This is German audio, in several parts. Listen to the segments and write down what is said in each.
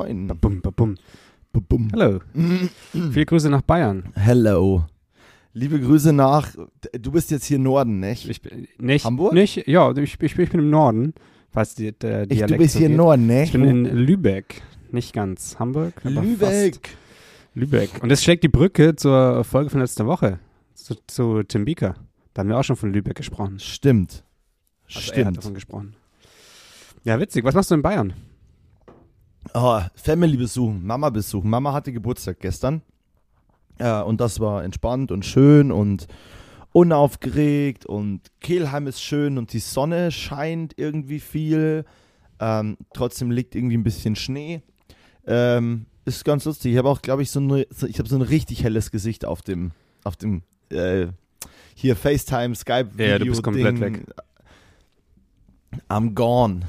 Moin. Babum, babum. Bum. Hallo. Viele Grüße nach Bayern. Hello. Liebe Grüße nach, du bist jetzt hier Norden, nicht? Ich bin nicht, Hamburg? Nicht, ja, ich, ich, ich bin im Norden, falls die, der Ich, Dialekt du bist so hier geht. Norden, Ich nicht? bin in Lübeck, nicht ganz. Hamburg, aber Fast. Lübeck. Lübeck. Und das schlägt die Brücke zur Folge von letzter Woche, zu, zu Tim Bieker. Da haben wir auch schon von Lübeck gesprochen. Stimmt. Also Er hat Stimmt. davon gesprochen. Ja, witzig. Was machst du in Bayern? Oh, Family besuchen, Mama besuchen. Mama hatte Geburtstag gestern. Ja, und das war entspannt und schön und unaufgeregt und Kehlheim ist schön und die Sonne scheint irgendwie viel. Ähm, trotzdem liegt irgendwie ein bisschen Schnee. Ähm, ist ganz lustig. Ich habe auch, glaube ich, so, eine, so ich habe so ein richtig helles Gesicht auf dem, auf dem äh, hier FaceTime, Skype Ja, du bist komplett Ding. weg. I'm gone.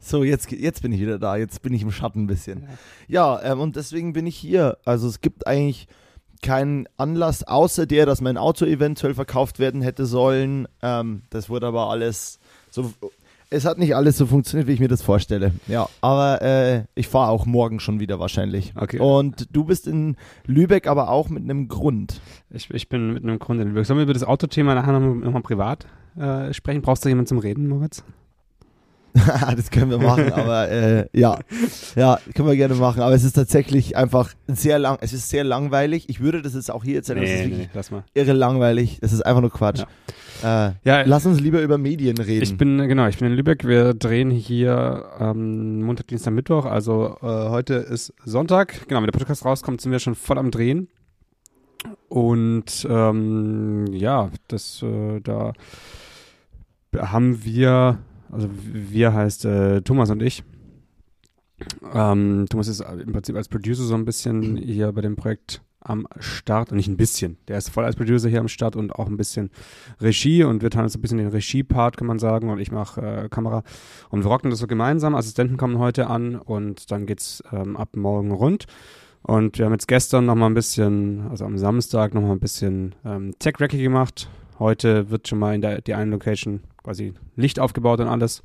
So, jetzt, jetzt bin ich wieder da. Jetzt bin ich im Schatten ein bisschen. Ja, ähm, und deswegen bin ich hier. Also es gibt eigentlich keinen Anlass, außer der, dass mein Auto eventuell verkauft werden hätte sollen. Ähm, das wurde aber alles so. Es hat nicht alles so funktioniert, wie ich mir das vorstelle. Ja, aber äh, ich fahre auch morgen schon wieder wahrscheinlich. Okay. Und du bist in Lübeck, aber auch mit einem Grund. Ich, ich bin mit einem Grund in Lübeck. Sollen wir über das Autothema nachher nochmal noch privat äh, sprechen? Brauchst du jemanden zum Reden, Moritz? das können wir machen, aber äh, ja, ja, können wir gerne machen. Aber es ist tatsächlich einfach sehr lang. Es ist sehr langweilig. Ich würde das jetzt auch hier erzählen. ist wirklich lass mal. irre langweilig. Es ist einfach nur Quatsch. Äh, Ja, lass uns lieber über Medien reden. Ich bin, genau, ich bin in Lübeck. Wir drehen hier ähm, Montag, Dienstag, Mittwoch. Also äh, heute ist Sonntag. Genau, wenn der Podcast rauskommt, sind wir schon voll am Drehen. Und ähm, ja, das äh, da haben wir, also wir heißt äh, Thomas und ich. Ähm, Thomas ist im Prinzip als Producer so ein bisschen hier bei dem Projekt am Start und nicht ein bisschen. Der ist voll als Producer hier am Start und auch ein bisschen Regie und wir teilen uns ein bisschen den Regie-Part, kann man sagen, und ich mache äh, Kamera. Und wir rocken das so gemeinsam. Assistenten kommen heute an und dann geht's ähm, ab morgen rund. Und wir haben jetzt gestern noch mal ein bisschen, also am Samstag noch mal ein bisschen ähm, Tech-Recce gemacht. Heute wird schon mal in der die einen Location quasi Licht aufgebaut und alles.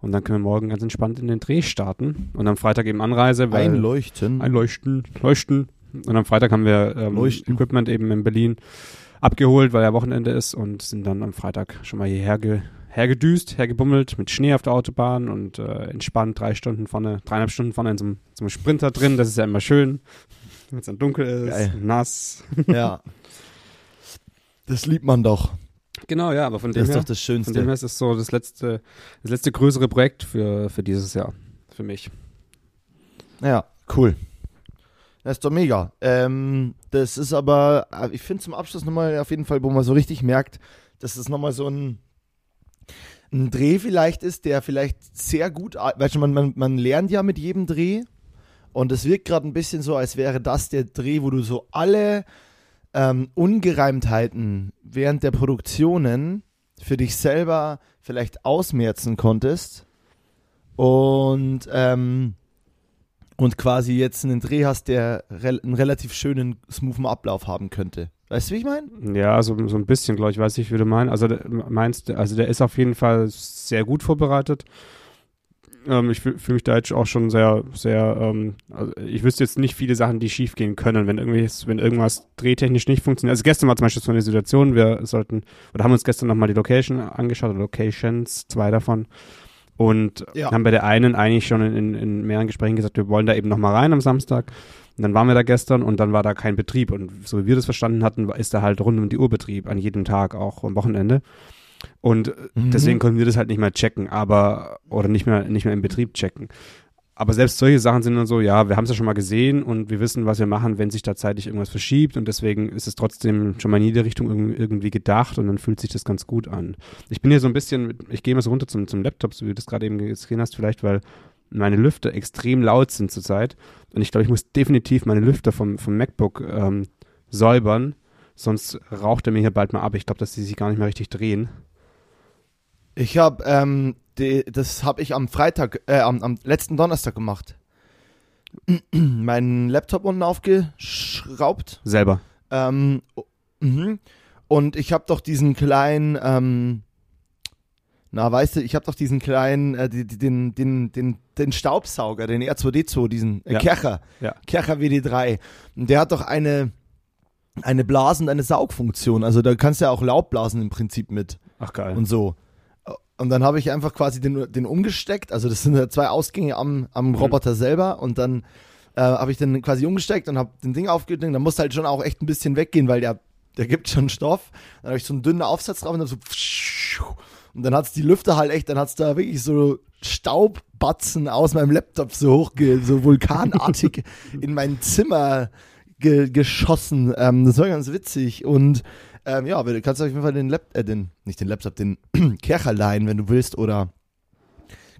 Und dann können wir morgen ganz entspannt in den Dreh starten. Und am Freitag eben Anreise. Weil Einleuchten. Einleuchten, leuchten. Und am Freitag haben wir ähm. Equipment eben in Berlin abgeholt, weil ja Wochenende ist und sind dann am Freitag schon mal hierher ge hergedüst, hergebummelt mit Schnee auf der Autobahn und äh, entspannt drei Stunden vorne, dreieinhalb Stunden vorne in so einem, so einem Sprinter drin. Das ist ja immer schön, wenn es dann dunkel ist, Geil. nass. ja. Das liebt man doch. Genau, ja, aber von dem Das ist her, doch das von dem Schönste. her ist es so das letzte, das letzte größere Projekt für, für dieses Jahr, für mich. Ja, cool. Das ist doch mega. Ähm, das ist aber, äh, ich finde zum Abschluss nochmal auf jeden Fall, wo man so richtig merkt, dass es nochmal so ein, ein Dreh vielleicht ist, der vielleicht sehr gut, weißt du, man, man, man lernt ja mit jedem Dreh und es wirkt gerade ein bisschen so, als wäre das der Dreh, wo du so alle ähm, Ungereimtheiten während der Produktionen für dich selber vielleicht ausmerzen konntest und ähm, und quasi jetzt einen Dreh hast, der rel einen relativ schönen, smoothen Ablauf haben könnte. Weißt du, wie ich meine? Ja, so, so ein bisschen, glaube ich, weiß ich, wie du meinst. Also meinst, also der ist auf jeden Fall sehr gut vorbereitet. Ähm, ich fühle fühl mich da jetzt auch schon sehr, sehr, ähm, also ich wüsste jetzt nicht viele Sachen, die schief gehen können, wenn irgendwas, wenn irgendwas drehtechnisch nicht funktioniert. Also gestern war zum Beispiel so eine Situation, wir sollten, oder haben uns gestern nochmal die Location angeschaut, Locations, zwei davon. Und Ja. haben bei der einen eigentlich schon in, in, in mehreren Gesprächen gesagt, wir wollen da eben nochmal rein am Samstag. Und dann waren wir da gestern und dann war da kein Betrieb. Und so wie wir das verstanden hatten, ist da halt rund um die Uhr Betrieb, an jedem Tag, auch am Wochenende. Und äh, Mhm. deswegen konnten wir das halt nicht mehr checken, aber, oder nicht mehr, nicht mehr im Betrieb checken. Aber selbst solche Sachen sind dann so, ja, wir haben es ja schon mal gesehen und wir wissen, was wir machen, wenn sich da zeitlich irgendwas verschiebt und deswegen ist es trotzdem schon mal in jede Richtung irg- irgendwie gedacht und dann fühlt sich das ganz gut an. Ich bin hier so ein bisschen, ich gehe mal so runter zum, zum Laptop, so wie du das gerade eben gesehen hast, vielleicht, weil meine Lüfter extrem laut sind zurzeit und ich glaube, ich muss definitiv meine Lüfter vom, vom MacBook ähm, säubern, sonst raucht er mir hier bald mal ab. Ich glaube, dass die sich gar nicht mehr richtig drehen. Ich habe, ähm, die, das habe ich am Freitag, äh, am, am letzten Donnerstag gemacht. Meinen Laptop unten aufgeschraubt. Selber. Ähm, mhm. Und ich habe doch diesen kleinen, ähm, Na, weißt du, ich habe doch diesen kleinen, äh, die, den, den, den, den Staubsauger, den R2D2, diesen äh, Ja. Kercher, Ja. Kercher WD3. Und der hat doch eine, eine Blasen- und eine Saugfunktion. Also da kannst du ja auch Laub blasen im Prinzip mit Ach geil. und so. Und dann habe ich einfach quasi den, den umgesteckt. Also das sind ja zwei Ausgänge am, am Roboter selber. Und dann äh, habe ich den quasi umgesteckt und habe den Ding aufgedrückt. Da musste halt schon auch echt ein bisschen weggehen, weil der, der gibt schon Stoff. Dann habe ich so einen dünnen Aufsatz drauf und dann so und dann hat's die Lüfter halt echt, dann hat's da wirklich so Staubbatzen aus meinem Laptop so hochge, so vulkanartig in mein Zimmer ge geschossen. Ähm, das war ganz witzig. Und ähm, ja, du kannst auf jeden Fall den Laptop, äh, den, nicht den Laptop, den Kercher leihen, wenn du willst, oder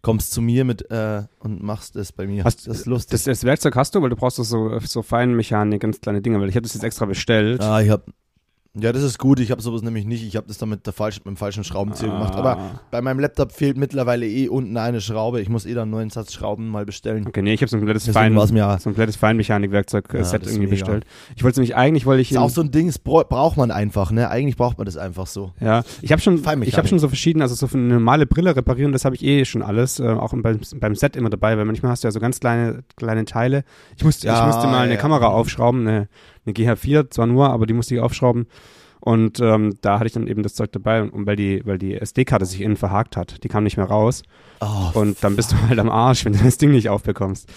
kommst zu mir mit äh, und machst es bei mir. Hast, das ist lustig. Das, das Werkzeug hast du, weil du brauchst doch so, so Feinmechanik, ganz kleine Dinge, weil ich habe das jetzt extra bestellt. ah, ich hab, ja, das ist gut. Ich habe sowas nämlich nicht. Ich habe das dann mit, der falschen, mit dem falschen Schraubenzieher gemacht. Aber Ah. bei meinem Laptop fehlt mittlerweile eh unten eine Schraube. Ich muss eh dann einen neuen Satz Schrauben mal bestellen. Okay, nee, ich habe so ein komplettes Fein, es mir so ein komplettes Feinmechanik-Werkzeug-Set Ja, ist irgendwie bestellt. Ich wollte nämlich eigentlich, wollte ich Ist auch so ein Ding, das bra- braucht man einfach, ne? Eigentlich braucht man das einfach so. Ja, ich habe schon, ich habe schon so verschiedene, also so für eine normale Brille reparieren, das habe ich eh schon alles, äh, auch beim, beim Set immer dabei, weil manchmal hast du ja so ganz kleine, kleine Teile. Ich musste, ich Ja, musste mal eine ja. Kamera aufschrauben, eine, eine GH4 zwar nur, aber die musste ich aufschrauben. Und ähm, da hatte ich dann eben das Zeug dabei, und weil die, weil die SD-Karte sich innen verhakt hat, die kam nicht mehr raus. Oh, Und dann bist du halt am Arsch, wenn du das Ding nicht aufbekommst.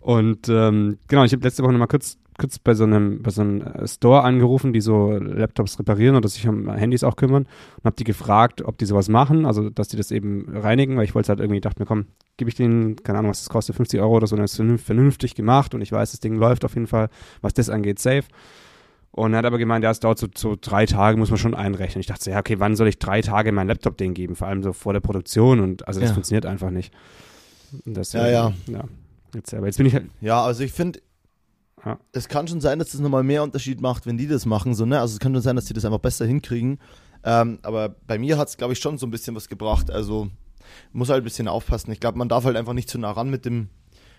Und ähm, genau, ich habe letzte Woche nochmal kurz, kurz bei so einem, bei so einem äh, Store angerufen, die so Laptops reparieren oder sich um Handys auch kümmern und habe die gefragt, ob die sowas machen, also dass die das eben reinigen, weil ich wollte halt irgendwie, dachte mir, komm, gebe ich denen, keine Ahnung, was das kostet, 50 Euro oder so, und das ist vernünf- vernünftig gemacht und ich weiß, das Ding läuft auf jeden Fall, was das angeht, safe. Und er hat aber gemeint, ja, es dauert so, so drei Tage, muss man schon einrechnen. Ich dachte so, ja, okay, wann soll ich drei Tage meinen Laptop denen geben? Vor allem so vor der Produktion und also das Ja. funktioniert einfach nicht. Das, Ja, ja. ja. Jetzt, aber jetzt bin ich halt, Ja, also ich finde, Ja. es kann schon sein, dass das nochmal mehr Unterschied macht, wenn die das machen. So, ne? Also es kann schon sein, dass die das einfach besser hinkriegen. Ähm, aber bei mir hat es, glaube ich, schon so ein bisschen was gebracht. Also muss halt ein bisschen aufpassen. Ich glaube, man darf halt einfach nicht zu nah ran mit dem,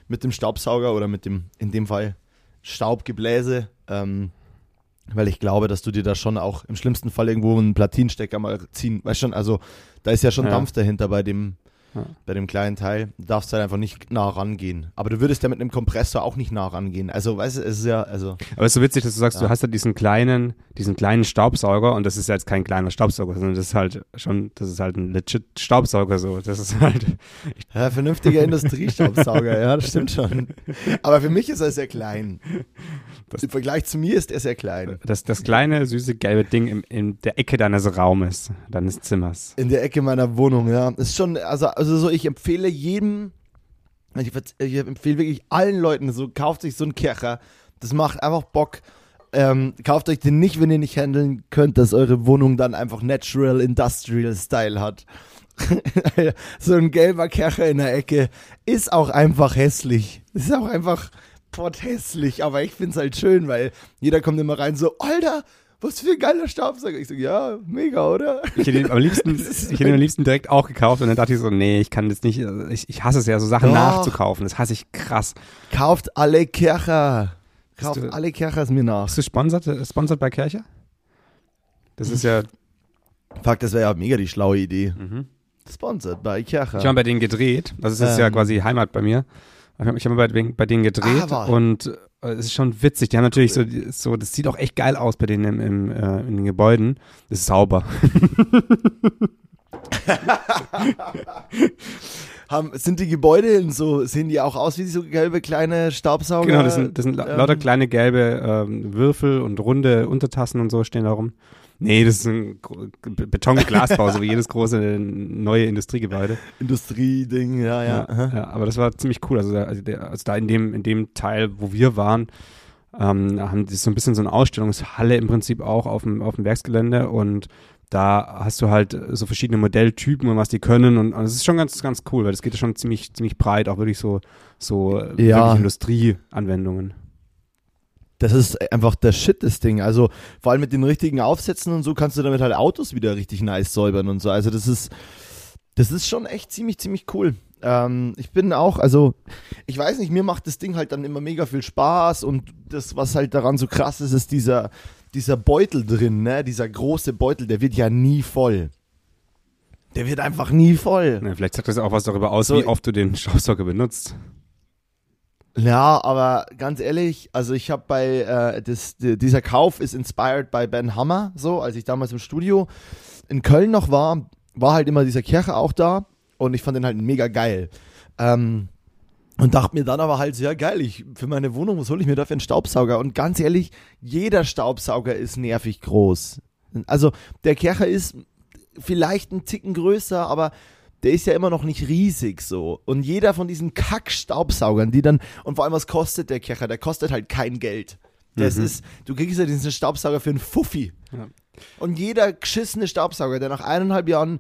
mit dem Staubsauger oder mit dem, in dem Fall, Staubgebläse. Ähm, weil ich glaube, dass du dir da schon auch im schlimmsten Fall irgendwo einen Platinstecker mal ziehen. Weißt schon, also da ist ja schon Ja. Dampf dahinter bei dem, Ja. bei dem kleinen Teil. Du darfst halt einfach nicht nah rangehen. Aber du würdest ja mit einem Kompressor auch nicht nah rangehen. Also, weißt du, es ist ja, also. aber es ist so witzig, dass du sagst, Ja. du hast ja diesen kleinen, diesen kleinen Staubsauger und das ist ja jetzt kein kleiner Staubsauger, sondern das ist halt schon, das ist halt ein legit Staubsauger so. Das ist halt, Ja, vernünftiger Industriestaubsauger, ja, das stimmt schon. Aber für mich ist er sehr klein. Das- Im Vergleich zu mir ist er sehr klein. das, das kleine, süße, gelbe Ding im, in der Ecke deines Raumes, deines Zimmers. In der Ecke meiner Wohnung, ja. Ist schon, also, also so, ich empfehle jedem, ich, ich empfehle wirklich allen Leuten, so kauft sich so einen Kercher. Das macht einfach Bock. Ähm, kauft euch den nicht, wenn ihr nicht handeln könnt, dass eure Wohnung dann einfach Natural Industrial Style hat. so ein gelber Kercher in der Ecke ist auch einfach hässlich. Ist auch einfach hässlich, aber ich find's halt schön, weil jeder kommt immer rein so, Alter, was für ein geiler Staubsauger. Ich so, ja, mega, oder? Ich hätte ihn am liebsten, ich hätte ihn am liebsten direkt auch gekauft und dann dachte ich so, nee, ich kann das nicht, also ich, ich hasse es ja, so Sachen Doch. nachzukaufen. Das hasse ich krass. Kauft alle Kercher. Kauft du- alle Kerchers mir nach. Bist du sponsert, äh, sponsert bei Kercher? Das ist ja, Fuck, das wäre ja mega die schlaue Idee. mhm. Sponsored bei Kercher. Ich habe bei denen gedreht. Das ist ja Ähm. quasi Heimat bei mir. Ich habe hab bei, bei denen gedreht Ah, und äh, es ist schon witzig. Die haben natürlich so, so, das sieht auch echt geil aus bei denen im, im, äh, in den Gebäuden. Das ist sauber. Haben, sind die Gebäude so, sehen die auch aus wie so gelbe kleine Staubsauger? genau, das sind, das sind ähm, lauter kleine gelbe ähm, Würfel und runde Untertassen und so stehen da rum. Nee, das ist ein Beton-Glasbau, so wie jedes große neue Industriegebäude. Industrieding, ja, ja. Ja, aber das war ziemlich cool. Also, da, also, der, also da in dem, in dem Teil, wo wir waren, ähm, haben die so ein bisschen so eine Ausstellungshalle im Prinzip auch auf dem, auf dem Werksgelände und da hast du halt so verschiedene Modelltypen und was die können und es ist schon ganz, ganz cool, weil das geht ja schon ziemlich, ziemlich breit, auch wirklich so, so äh, Ja. Industrieanwendungen. Das ist einfach der Shit, das Ding. Also vor allem mit den richtigen Aufsätzen und so kannst du damit halt Autos wieder richtig nice säubern und so. Also das ist, das ist schon echt ziemlich, ziemlich cool. Ähm, ich bin auch, also ich weiß nicht, mir macht das Ding halt dann immer mega viel Spaß und das, was halt daran so krass ist, ist dieser, dieser Beutel drin, ne? Dieser große Beutel, der wird ja nie voll. Der wird einfach nie voll. Ja, vielleicht sagt das auch was darüber aus, So, wie oft du den Staubsauger benutzt. Ja, aber ganz ehrlich, also ich habe bei äh, das, die, dieser Kauf ist inspired by Ben Hammer. So, als ich damals im Studio in Köln noch war, war halt immer dieser Kirche auch da und ich fand den halt mega geil. Ähm, und dachte mir dann aber halt, sehr geil, ich, für meine Wohnung, was hole ich mir dafür einen Staubsauger? Und ganz ehrlich, jeder Staubsauger ist nervig groß. Also der Kercher ist vielleicht ein Ticken größer, aber der ist ja immer noch nicht riesig so. Und jeder von diesen Kack-Staubsaugern, die dann, und vor allem, was kostet der Kercher? Der kostet halt kein Geld. Das Mhm. ist, du kriegst ja diesen Staubsauger für einen Fuffi. Ja. Und jeder geschissene Staubsauger, der nach eineinhalb Jahren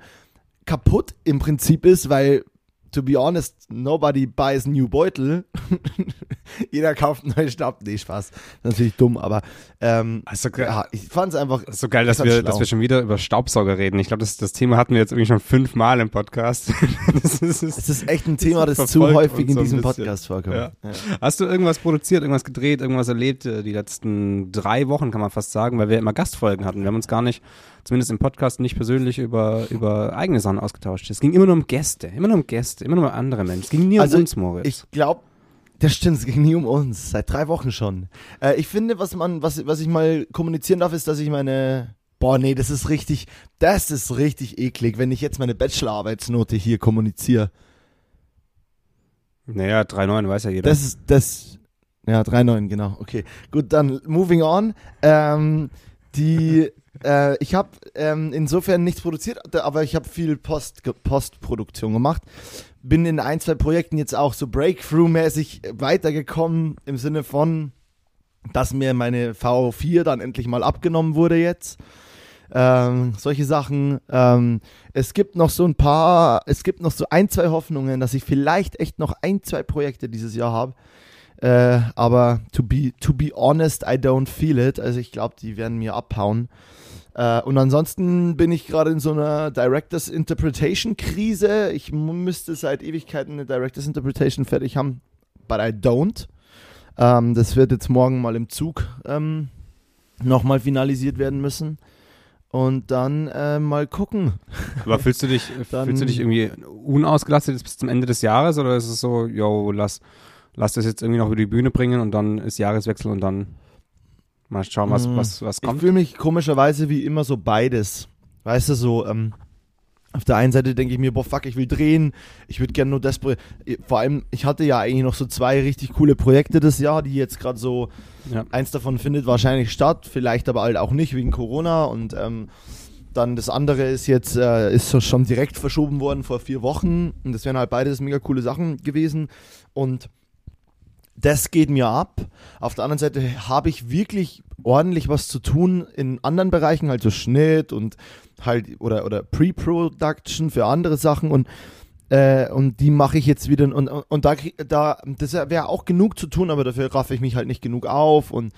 kaputt im Prinzip ist, weil, to be honest, nobody buys new Beutel. jeder kauft einen neuen Staub. Nee, Spaß. Natürlich dumm, aber ähm, Also, ja, ich fand's einfach. Das ist so geil, dass wir, schlau. dass wir schon wieder über Staubsauger reden. Ich glaube, das, das Thema hatten wir jetzt irgendwie schon fünfmal im Podcast. das ist, Es ist echt ein Thema, das zu häufig in so diesem. Podcast vorkommt. Ja. Hast du irgendwas produziert, irgendwas gedreht, irgendwas erlebt äh, die letzten drei Wochen, kann man fast sagen, weil wir immer Gastfolgen hatten. Wir haben uns gar nicht, zumindest im Podcast, nicht persönlich über, über eigene Sachen ausgetauscht. Es ging immer nur um Gäste, immer nur um Gäste, immer nur um andere Menschen. Es ging nie Also, um uns, Moritz. Ich glaube, das stimmt, es ging nie um uns. Seit drei Wochen schon. Äh, ich finde, was man, was, was ich mal kommunizieren darf, ist, dass ich meine. Boah, nee, das ist richtig, das ist richtig eklig, wenn ich jetzt meine Bachelorarbeitsnote hier kommuniziere. naja, 3,9 weiß ja jeder. Das ist, das, ja, 3,9, genau, okay. Gut, dann moving on. Ähm, die, äh, ich habe ähm, insofern nichts produziert, aber ich habe viel Post, Postproduktion gemacht. Bin in ein, zwei Projekten jetzt auch so Breakthrough-mäßig weitergekommen, im Sinne von, dass mir meine V4 dann endlich mal abgenommen wurde jetzt. Ähm, solche Sachen. Ähm, es gibt noch so ein paar, es gibt noch so ein, zwei Hoffnungen, dass ich vielleicht echt noch ein, zwei Projekte dieses Jahr habe. Äh, aber to be, to be honest, I don't feel it. Also ich glaube, die werden mir abhauen. Äh, und ansonsten bin ich gerade in so einer Directors Interpretation Krise. Ich müsste seit Ewigkeiten eine Directors Interpretation fertig haben, but I don't. Ähm, das wird jetzt morgen mal im Zug ähm, nochmal finalisiert werden müssen. Und dann äh, mal gucken. Aber fühlst du dich, fühlst du dich irgendwie unausgelastet bis zum Ende des Jahres oder ist es so, yo, lass, lass das jetzt irgendwie noch über die Bühne bringen und dann ist Jahreswechsel und dann mal schauen, was, Mm, was, was Ich kommt? fühle mich komischerweise wie immer so beides. Weißt du, so, ähm, auf der einen Seite denke ich mir, boah, fuck, ich will drehen, ich würde gerne nur das Projekt. Vor allem, ich hatte ja eigentlich noch so zwei richtig coole Projekte das Jahr, die jetzt gerade so, Ja. eins davon findet wahrscheinlich statt, vielleicht aber halt auch nicht wegen Corona und ähm, dann das andere ist jetzt, äh, ist so schon direkt verschoben worden vor vier Wochen und das wären halt beides mega coole Sachen gewesen und das geht mir ab. Auf der anderen Seite habe ich wirklich ordentlich was zu tun in anderen Bereichen, halt so Schnitt und halt oder, oder Pre-Production für andere Sachen und äh, und die mache ich jetzt wieder und, und, und da, da das wäre auch genug zu tun, aber dafür raffe ich mich halt nicht genug auf und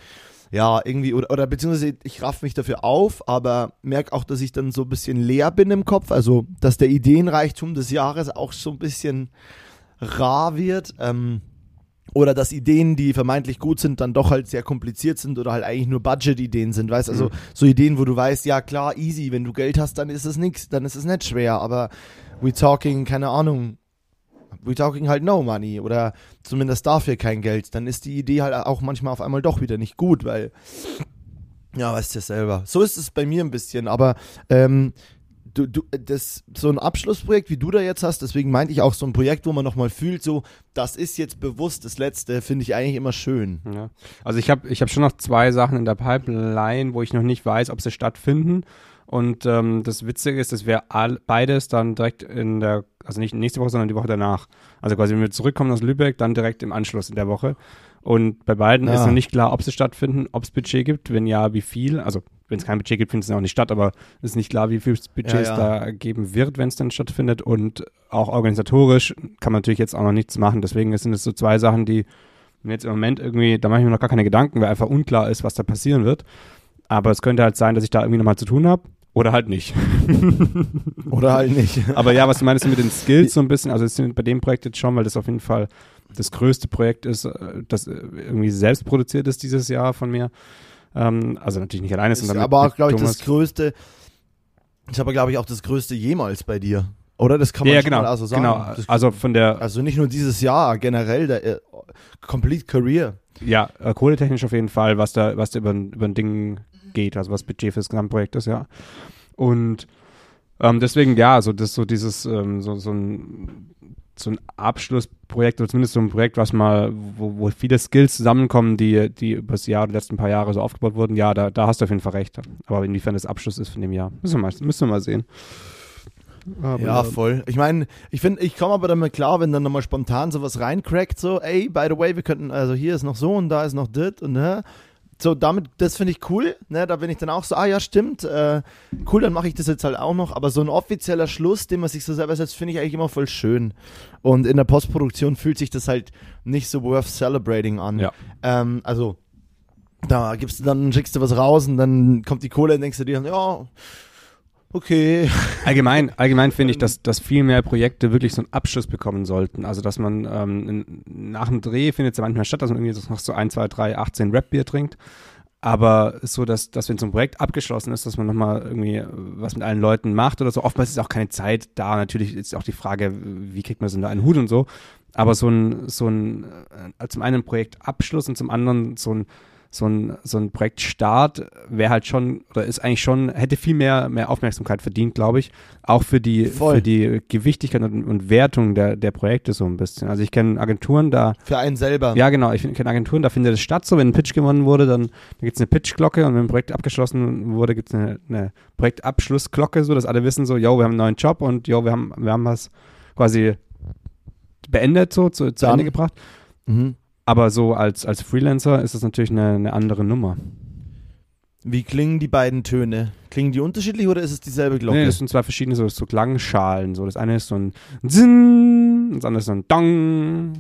ja, irgendwie, oder, oder beziehungsweise ich raff mich dafür auf, aber merke auch, dass ich dann so ein bisschen leer bin im Kopf, also dass der Ideenreichtum des Jahres auch so ein bisschen rar wird. Ähm, oder dass Ideen, die vermeintlich gut sind, dann doch halt sehr kompliziert sind oder halt eigentlich nur Budget-Ideen sind, weißt also Mhm. so Ideen, wo du weißt, ja klar, easy, wenn du Geld hast, dann ist es nix, dann ist es nicht schwer, aber we talking, keine Ahnung, we talking halt no money oder zumindest dafür kein Geld, dann ist die Idee halt auch manchmal auf einmal doch wieder nicht gut, weil ja, weißt du selber. So ist es bei mir ein bisschen, aber ähm, du, du, das, so ein Abschlussprojekt, wie du da jetzt hast, deswegen meinte ich auch so ein Projekt, wo man nochmal fühlt, so, das ist jetzt bewusst das Letzte, finde ich eigentlich immer schön. Ja. Also ich habe ich hab schon noch zwei Sachen in der Pipeline, wo ich noch nicht weiß, ob sie stattfinden. Und ähm, das Witzige ist, dass wir all, beides dann direkt in der, also nicht nächste Woche, sondern die Woche danach. Also quasi, wenn wir zurückkommen aus Lübeck, dann direkt im Anschluss in der Woche. Und bei beiden Ja. ist noch nicht klar, ob sie stattfinden, ob es Budget gibt, wenn ja, wie viel. Also wenn es kein Budget gibt, findet es auch nicht statt, aber es ist nicht klar, wie viel Budget Ja, es ja. da geben wird, wenn es dann stattfindet. Und auch organisatorisch kann man natürlich jetzt auch noch nichts machen. Deswegen sind es so zwei Sachen, die mir jetzt im Moment irgendwie, da mache ich mir noch gar keine Gedanken, weil einfach unklar ist, was da passieren wird. Aber es könnte halt sein, dass ich da irgendwie nochmal zu tun habe. Oder halt nicht. Oder halt nicht. Aber ja, was du meinst mit den Skills so ein bisschen, also es sind bei dem Projekt jetzt schon, weil das auf jeden Fall das größte Projekt ist, äh, das äh, irgendwie selbst produziert ist dieses Jahr von mir. Ähm, also natürlich nicht alleine, ist aber auch, glaube ich, das größte, ist aber, glaube ich, auch das größte jemals bei dir. Oder? Das kann man ja, schon genau, mal also sagen. genau. Das, Also von der, also nicht nur dieses Jahr, generell der äh, Complete Career. ja, äh, kohletechnisch auf jeden Fall, was da, was da über, über ein Ding geht, also was Budget für das Gesamtprojekt ist, ja. Und ähm, deswegen, ja, so das, so dieses, ähm, so, so ein so ein Abschlussprojekt oder zumindest so ein Projekt, was mal, wo, wo viele Skills zusammenkommen, die, die über das Jahr, die letzten paar Jahre so aufgebaut wurden, ja, da, da hast du auf jeden Fall recht. Aber inwiefern das Abschluss ist von dem Jahr, müssen wir mal, müssen wir mal sehen. Aber, Ja, voll. Ich meine, ich finde, ich komme aber damit klar, wenn dann nochmal spontan sowas reincrackt, so, ey, by the way, wir könnten, also hier ist noch so und da ist noch das und ne. So, damit, das finde ich cool, ne, da bin ich dann auch so, ah ja, stimmt, äh, cool, dann mache ich das jetzt halt auch noch, aber so ein offizieller Schluss, den man sich so selber setzt, finde ich eigentlich immer voll schön. Und in der Postproduktion fühlt sich das halt nicht so worth celebrating an. Ja. Ähm, also, da gibst du dann, schickst du was raus und dann kommt die Kohle und denkst du dir, ja, okay. Allgemein, allgemein finde ich, dass, dass viel mehr Projekte wirklich so einen Abschluss bekommen sollten. Also, dass man ähm, nach dem Dreh findet es ja manchmal statt, dass man irgendwie noch so 1, 2, 3, 18 Rap-Bier trinkt. Aber so, dass, dass wenn so ein Projekt abgeschlossen ist, dass man nochmal irgendwie äh, was mit allen Leuten macht oder so. Oftmals ist auch keine Zeit da. Natürlich ist auch die Frage, wie kriegt man so einen Hut und so. Aber so ein, so ein, äh, zum einen ein Projektabschluss und zum anderen so ein, so ein, so ein Projektstart wäre halt schon, oder ist eigentlich schon, hätte viel mehr, mehr Aufmerksamkeit verdient, glaube ich. Auch für die, Voll. für die Gewichtigkeit und, und Wertung der, der Projekte so ein bisschen. Also ich kenne Agenturen, da, Für einen selber. ja genau, ich kenne Agenturen, da findet es statt, so wenn ein Pitch gewonnen wurde, dann, dann gibt es eine Pitchglocke und wenn ein Projekt abgeschlossen wurde, gibt es eine, eine Projektabschlussglocke, so dass alle wissen so, yo, wir haben einen neuen Job und yo, wir haben, wir haben was quasi beendet, so, zu, zu Ende gebracht. Mhm. Aber so als, als Freelancer ist das natürlich eine, eine andere Nummer. Wie klingen die beiden Töne? Klingen die unterschiedlich oder ist es dieselbe Glocke? Nee, das sind zwei verschiedene so, so Klangschalen. So. Das eine ist so ein Zinn, das andere ist so ein Dong.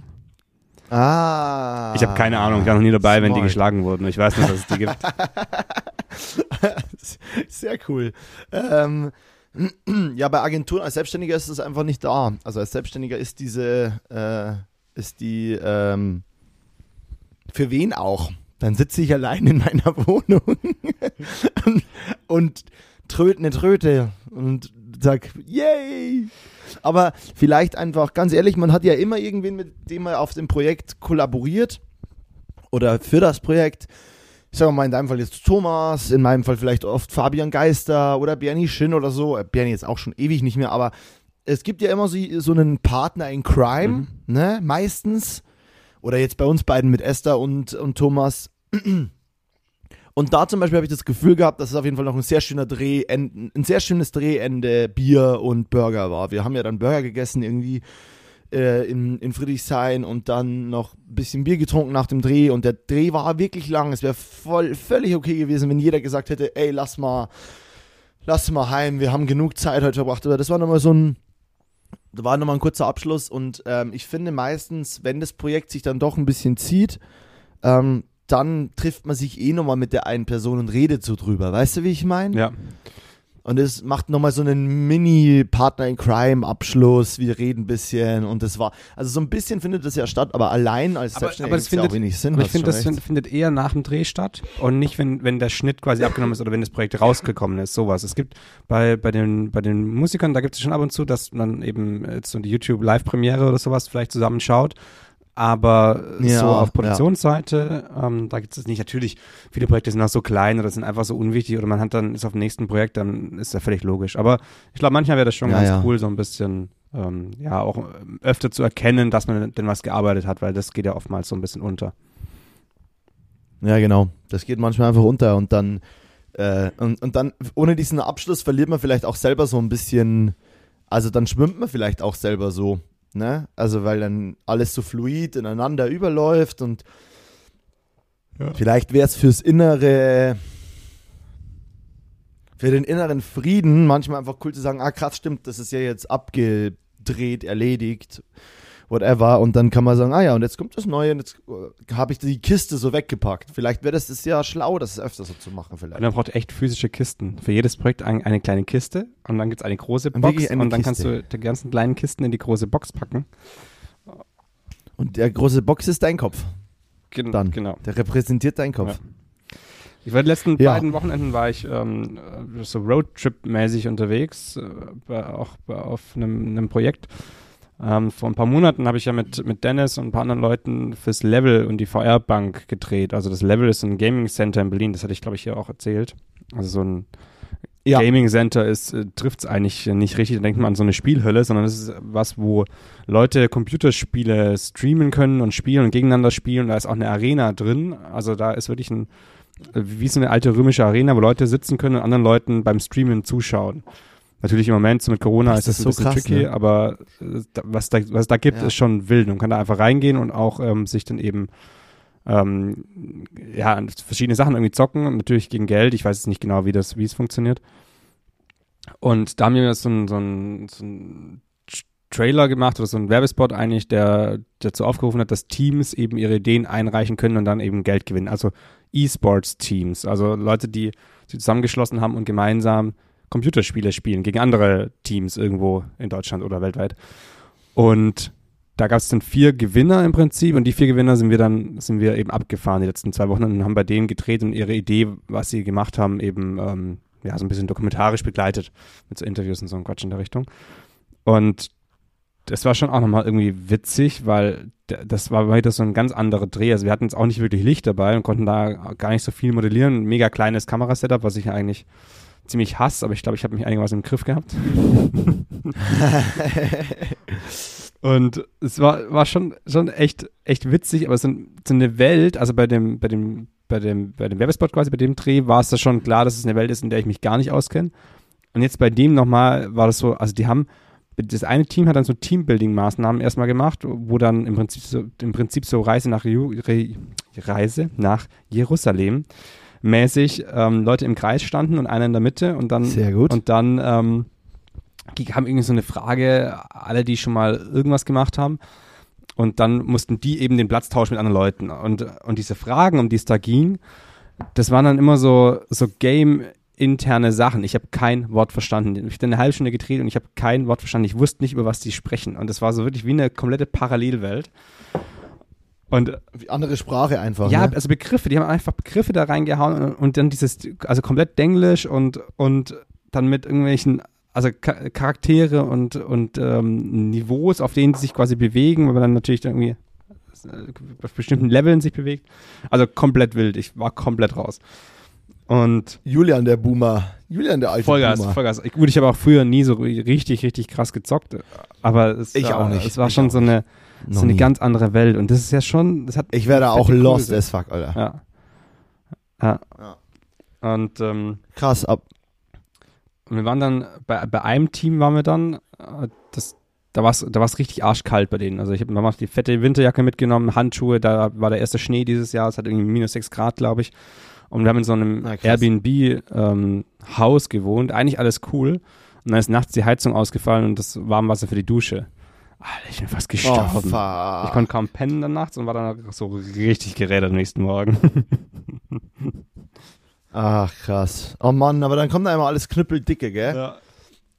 ah. Ich habe keine Ahnung, ich war noch nie dabei, wenn die smart. geschlagen wurden. Ich weiß nicht, dass es die gibt. Sehr cool. Ähm, ja, bei Agenturen als Selbstständiger ist es einfach nicht da. Also als Selbstständiger ist diese, äh, ist die, ähm, für wen auch? Dann sitze ich allein in meiner Wohnung und, tröte eine Tröte und sag, yay! Aber vielleicht einfach, ganz ehrlich, man hat ja immer irgendwen, mit dem man auf dem Projekt kollaboriert oder für das Projekt. Ich sage mal, in deinem Fall jetzt Thomas, in meinem Fall vielleicht oft Fabian Geister oder Bernie Schinn oder so. Äh, Bernie jetzt auch schon ewig nicht mehr, aber es gibt ja immer so, so einen Partner in Crime, ne, meistens. Oder jetzt bei uns beiden mit Esther und, und Thomas. Und da zum Beispiel habe ich das Gefühl gehabt, dass es auf jeden Fall noch ein sehr schöner Dreh, ein sehr schönes Drehende Bier und Burger war. Wir haben ja dann Burger gegessen irgendwie äh, in, in Friedrichshain und dann noch ein bisschen Bier getrunken nach dem Dreh und der Dreh war wirklich lang. Es wäre voll völlig okay gewesen, wenn jeder gesagt hätte, ey, lass mal, lass mal heim, wir haben genug Zeit heute verbracht. Aber das war nochmal so ein, da war nochmal ein kurzer Abschluss und ähm, ich finde meistens, wenn das Projekt sich dann doch ein bisschen zieht, ähm, dann trifft man sich eh nochmal mit der einen Person und redet so drüber. Weißt du, wie ich meine? Ja. Und es macht nochmal so einen Mini-Partner in Crime-Abschluss. Wir reden ein bisschen und das war, also so ein bisschen findet das ja statt, aber allein als Aber- Selbstständiger aber das ja auch findet- wenig Sinn. Aber ich finde, das recht. fin- findet eher nach dem Dreh statt und nicht, wenn, wenn der Schnitt quasi abgenommen ist oder wenn das Projekt rausgekommen ist, sowas. Es gibt bei, bei, den, bei den Musikern, da gibt es schon ab und zu, dass man eben jetzt so die YouTube-Live-Premiere oder sowas vielleicht zusammenschaut. Aber Ja, so auf ja. Produktionsseite, ähm, da gibt es nicht. Natürlich, viele Projekte sind auch so klein oder sind einfach so unwichtig oder man hat dann, ist auf dem nächsten Projekt, dann ist ja völlig logisch. Aber ich glaube, manchmal wäre das schon Ja, ganz ja. cool, so ein bisschen, ähm, ja, auch ähm, öfter zu erkennen, dass man denn was gearbeitet hat, weil das geht ja oftmals so ein bisschen unter. Ja, genau. Das geht manchmal einfach unter und dann, äh, und, und dann, ohne diesen Abschluss verliert man vielleicht auch selber so ein bisschen, also dann schwimmt man vielleicht auch selber so, ne? Also weil dann alles so fluid ineinander überläuft und Ja. vielleicht wäre es fürs innere, für den inneren Frieden manchmal einfach cool zu sagen, ah krass, stimmt, das ist ja jetzt abgedreht, erledigt, whatever. Und dann kann man sagen, ah ja, und jetzt kommt das Neue und jetzt äh, habe ich die Kiste so weggepackt. Vielleicht wäre das, das ja schlau, das öfter so zu machen Und vielleicht. man braucht echt physische Kisten. Für jedes Projekt ein, eine kleine Kiste und dann gibt es eine große Und Box eine und dann Kiste. kannst du die ganzen kleinen Kisten in die große Box packen. Und der große Box ist dein Kopf. Gen Dann. Genau. Der repräsentiert deinen Kopf. Ich war die letzten Ja. beiden Wochenenden war ich ähm, äh, so Roadtrip-mäßig unterwegs, äh, auch auf einem, einem Projekt. Ähm, vor ein paar Monaten habe ich ja mit, mit Dennis und ein paar anderen Leuten fürs Level und die VR-Bank gedreht. Also das Level ist ein Gaming Center in Berlin, das hatte ich glaube ich hier auch erzählt. Also so ein Ja. Gaming Center ist, äh, trifft es eigentlich nicht richtig. Da denkt man an so eine Spielhölle, sondern es ist was, wo Leute Computerspiele streamen können und spielen und gegeneinander spielen. Da ist auch eine Arena drin. Also da ist wirklich ein, wie so eine alte römische Arena, wo Leute sitzen können und anderen Leuten beim Streamen zuschauen. Natürlich im Moment so mit Corona Das ist das ein so bisschen krass, tricky, ne? aber äh, was, da, was es da gibt, Ja. ist schon wild. Man kann da einfach reingehen und auch ähm, sich dann eben ähm, ja, verschiedene Sachen irgendwie zocken, und natürlich gegen Geld. Ich weiß jetzt nicht genau, wie das, wie es funktioniert. Und da haben wir so einen so ein, so ein Trailer gemacht oder so einen Werbespot eigentlich, der dazu aufgerufen hat, dass Teams eben ihre Ideen einreichen können und dann eben Geld gewinnen. Also E-Sports-Teams, also Leute, die sich zusammengeschlossen haben und gemeinsam Computerspiele spielen gegen andere Teams irgendwo in Deutschland oder weltweit. Und da gab es dann vier Gewinner im Prinzip und die vier Gewinner sind wir dann, sind wir eben abgefahren die letzten zwei Wochen und haben bei denen gedreht und ihre Idee, was sie gemacht haben, eben ähm, ja, so ein bisschen dokumentarisch begleitet mit so Interviews und so einem Quatsch in der Richtung. Und das war schon auch nochmal irgendwie witzig, weil das war wieder so ein ganz anderer Dreh. Also wir hatten jetzt auch nicht wirklich Licht dabei und konnten da gar nicht so viel modellieren. Mega kleines Kamerasetup, was ich eigentlich ziemlich hasse, aber ich glaube, ich habe mich einigermaßen im Griff gehabt. Und es war, war schon, schon echt, echt witzig, aber so, ein, so eine Welt, also bei dem, bei dem, bei dem, bei dem Werbespot quasi, bei dem Dreh, war es da schon klar, dass es eine Welt ist, in der ich mich gar nicht auskenne. Und jetzt bei dem nochmal war das so, also die haben, das eine Team hat dann so Teambuilding-Maßnahmen erstmal gemacht, wo dann im Prinzip so, im Prinzip so Reise nach, Reise nach Jerusalem mäßig ähm, Leute im Kreis standen und einer in der Mitte und dann Sehr gut. und dann ähm, haben irgendwie so eine Frage, alle, die schon mal irgendwas gemacht haben. Und dann mussten die eben den Platz tauschen mit anderen Leuten. Und, und diese Fragen, um die es da ging, das waren dann immer so, so Game-interne Sachen. Ich habe kein Wort verstanden. Ich habe eine halbe Stunde gedreht und ich habe kein Wort verstanden. Ich wusste nicht, über was die sprechen. Und das war so wirklich wie eine komplette Parallelwelt. Und andere Sprache einfach. ja, ne? also Begriffe, die haben einfach Begriffe da reingehauen und, und dann dieses, also komplett Denglisch und, und dann mit irgendwelchen, also Cha- Charaktere und, und ähm, Niveaus, auf denen sie sich quasi bewegen, weil man dann natürlich dann irgendwie äh, auf bestimmten Leveln sich bewegt. Also komplett wild. Ich war komplett raus. Und Julian der Boomer. Julian der alte Vollgas, Boomer. Vollgas. Ich, gut, ich habe auch früher nie so richtig, richtig krass gezockt, aber es, Ich war, auch nicht. es war Ich schon so eine, Noch so eine nie. ganz andere Welt und das ist ja schon, das hat Ich wäre da auch lost as fuck, Alter. Ja. Ja. Ja. Und ähm, Krass, ab. wir waren dann, bei, bei einem Team waren wir dann, äh, das, da war es da war's richtig arschkalt bei denen. Also ich habe damals die fette Winterjacke mitgenommen, Handschuhe, da war der erste Schnee dieses Jahr, es hat irgendwie minus sechs Grad, glaube ich. Und wir haben in so einem. Airbnb-Haus gewohnt, eigentlich alles cool. Und dann ist nachts die Heizung ausgefallen und das Warmwasser für die Dusche. Alter, ich bin fast Oh, gestorben. ich fuck. konnte kaum pennen dann nachts und war dann so richtig gerädert am nächsten Morgen. Ach, krass. Oh Mann, aber dann kommt da immer alles knüppeldicke, gell? ja.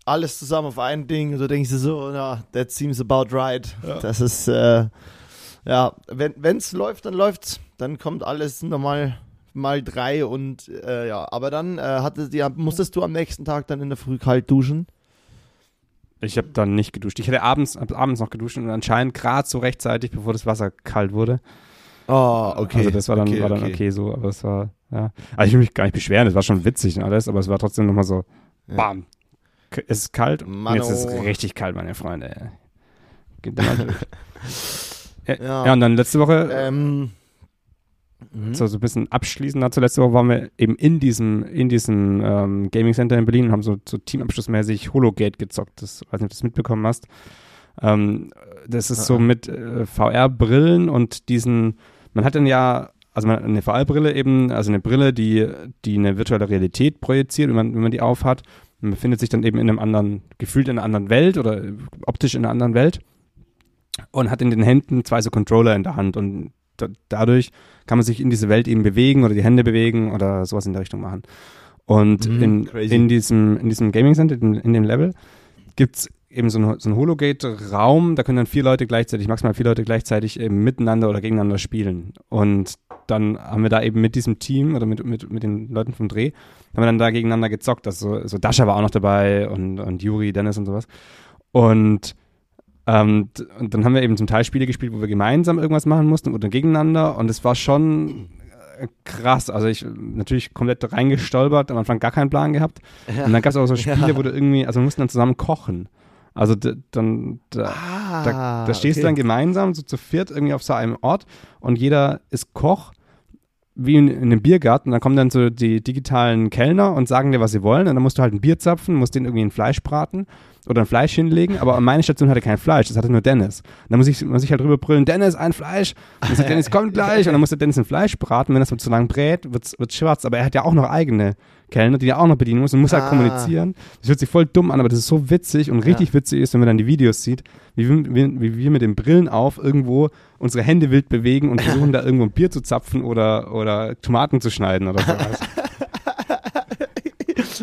Alles zusammen auf ein Ding. So denkst du so, ja, that seems about right. Das ist, äh, ja, wenn es läuft, dann läuft's. Dann kommt alles normal mal drei und, äh, ja. Aber dann äh, hatte, ja, musstest du am nächsten Tag dann in der Früh kalt duschen. Ich habe dann nicht geduscht. Ich hätte abends, abends noch geduscht und anscheinend gerade so rechtzeitig, bevor das Wasser kalt wurde. Oh, okay. Also das war dann okay, war dann okay. so, aber es war, ja. Also ich will mich gar nicht beschweren, es war schon witzig und alles, aber es war trotzdem nochmal so, Ja. bam. K- Es ist kalt und Mano. jetzt ist es richtig kalt, meine Freunde. Geht ja, Ja. ja, und dann letzte Woche, Ähm, mhm. so, so ein bisschen abschließend dazu, letzte Woche waren wir eben in diesem, in diesem ähm, Gaming Center in Berlin und haben so, so teamabschlussmäßig Hologate gezockt. Das weiß nicht, ob du das mitbekommen hast. Ähm, das ist so Ah. mit äh, VR-Brillen und diesen, man hat dann ja, also man, eine VR-Brille eben, also eine Brille, die, die eine virtuelle Realität projiziert, wenn man, wenn man die aufhat. Man befindet sich dann eben in einem anderen, gefühlt in einer anderen Welt oder optisch in einer anderen Welt und hat in den Händen zwei so Controller in der Hand und dadurch kann man sich in diese Welt eben bewegen oder die Hände bewegen oder sowas in der Richtung machen. Und Mhm, in, crazy. in diesem, in diesem Gaming Center, in, in dem Level, gibt's eben so ein, so ein Hologate-Raum, da können dann vier Leute gleichzeitig, maximal vier Leute gleichzeitig eben miteinander oder gegeneinander spielen. Und dann haben wir da eben mit diesem Team oder mit, mit, mit den Leuten vom Dreh, haben wir dann da gegeneinander gezockt. Also so Dasha war auch noch dabei und, und Juri, Dennis und sowas. Und, ähm, und dann haben wir eben zum Teil Spiele gespielt, wo wir gemeinsam irgendwas machen mussten oder gegeneinander. Und es war schon äh, krass. Also ich natürlich komplett reingestolpert, am Anfang gar keinen Plan gehabt. Ja. Und dann gab es auch so Spiele, ja. wo du irgendwie, also wir mussten dann zusammen kochen. Also dann, da, ah, da, da, stehst okay. du dann gemeinsam so zu viert irgendwie auf so einem Ort und jeder ist Koch wie in, in einem Biergarten. Dann kommen dann so die digitalen Kellner und sagen dir, was sie wollen. Und dann musst du halt ein Bier zapfen, musst den irgendwie in Fleisch braten oder ein Fleisch hinlegen, aber meine Station hatte kein Fleisch, das hatte nur Dennis. Und dann muss ich, muss ich halt drüber brüllen, Dennis, ein Fleisch. Und so, Dennis kommt gleich. Und dann musste Dennis ein Fleisch braten. Wenn das zu lang brät, wird es schwarz. Aber er hat ja auch noch eigene Kellner, die er auch noch bedienen muss und muss halt ah. halt kommunizieren. Das hört sich voll dumm an, aber das ist so witzig und richtig ja. witzig ist, wenn man dann die Videos sieht, wie wir, wie, wie wir mit den Brillen auf irgendwo unsere Hände wild bewegen und versuchen da irgendwo ein Bier zu zapfen oder, oder Tomaten zu schneiden oder sowas.